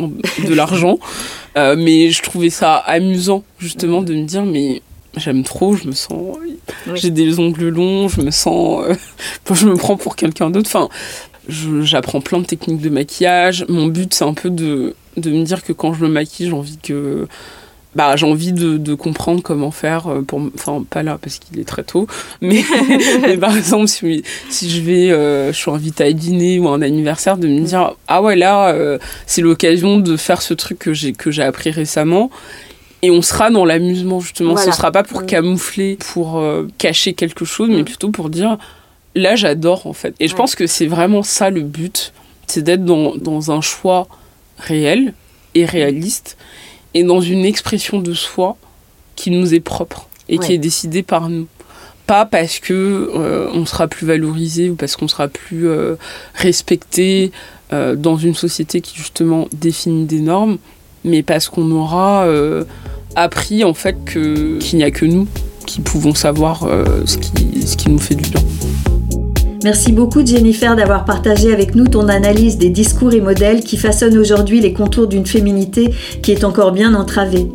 de l'argent, euh, mais je trouvais ça amusant, justement, de me dire, mais j'aime trop, je me sens. J'ai des ongles longs, je me sens. Euh, je me prends pour quelqu'un d'autre. Enfin, j'apprends plein de techniques de maquillage. Mon but, c'est un peu de, de me dire que quand je me maquille, j'ai envie que bah, j'ai envie de, comprendre comment faire euh, pour enfin pas là parce qu'il est très tôt mais, par exemple si, si je vais euh, je suis invitée à dîner ou à un anniversaire de me dire ah ouais là euh, c'est l'occasion de faire ce truc que j'ai appris récemment et on sera dans l'amusement justement. Ce ce sera pas pour camoufler pour cacher quelque chose mais mm. plutôt pour dire là j'adore en fait. Et je pense que c'est vraiment ça le but. C'est d'être dans, dans un choix réel et réaliste et dans une expression de soi qui nous est propre et qui est décidée par nous. Pas parce que euh, on sera plus valorisé ou parce qu'on sera plus euh, respecté euh, dans une société qui justement définit des normes, mais parce qu'on aura appris en fait qu'il n'y a que nous qui pouvons savoir ce qui, ce qui nous fait du bien. Merci beaucoup Jennifer d'avoir partagé avec nous ton analyse des discours et modèles qui façonnent aujourd'hui les contours d'une féminité qui est encore bien entravée.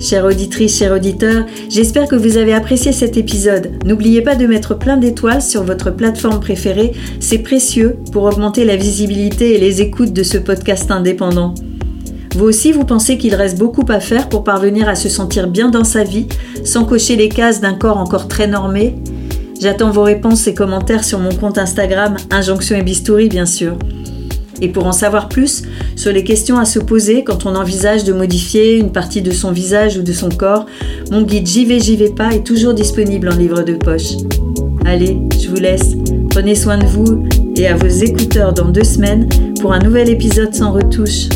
Chère auditrice, chers auditeurs, j'espère que vous avez apprécié cet épisode. N'oubliez pas de mettre plein d'étoiles sur votre plateforme préférée, c'est précieux pour augmenter la visibilité et les écoutes de ce podcast indépendant. Vous aussi, vous pensez qu'il reste beaucoup à faire pour parvenir à se sentir bien dans sa vie, sans cocher les cases d'un corps encore très normé? J'attends vos réponses et commentaires sur mon compte Instagram, Injonction et Bistouri bien sûr. Et pour en savoir plus sur les questions à se poser quand on envisage de modifier une partie de son visage ou de son corps, mon guide J'y vais, j'y vais pas est toujours disponible en livre de poche. Allez, je vous laisse. Prenez soin de vous et à vos écouteurs dans deux semaines pour un nouvel épisode sans retouche.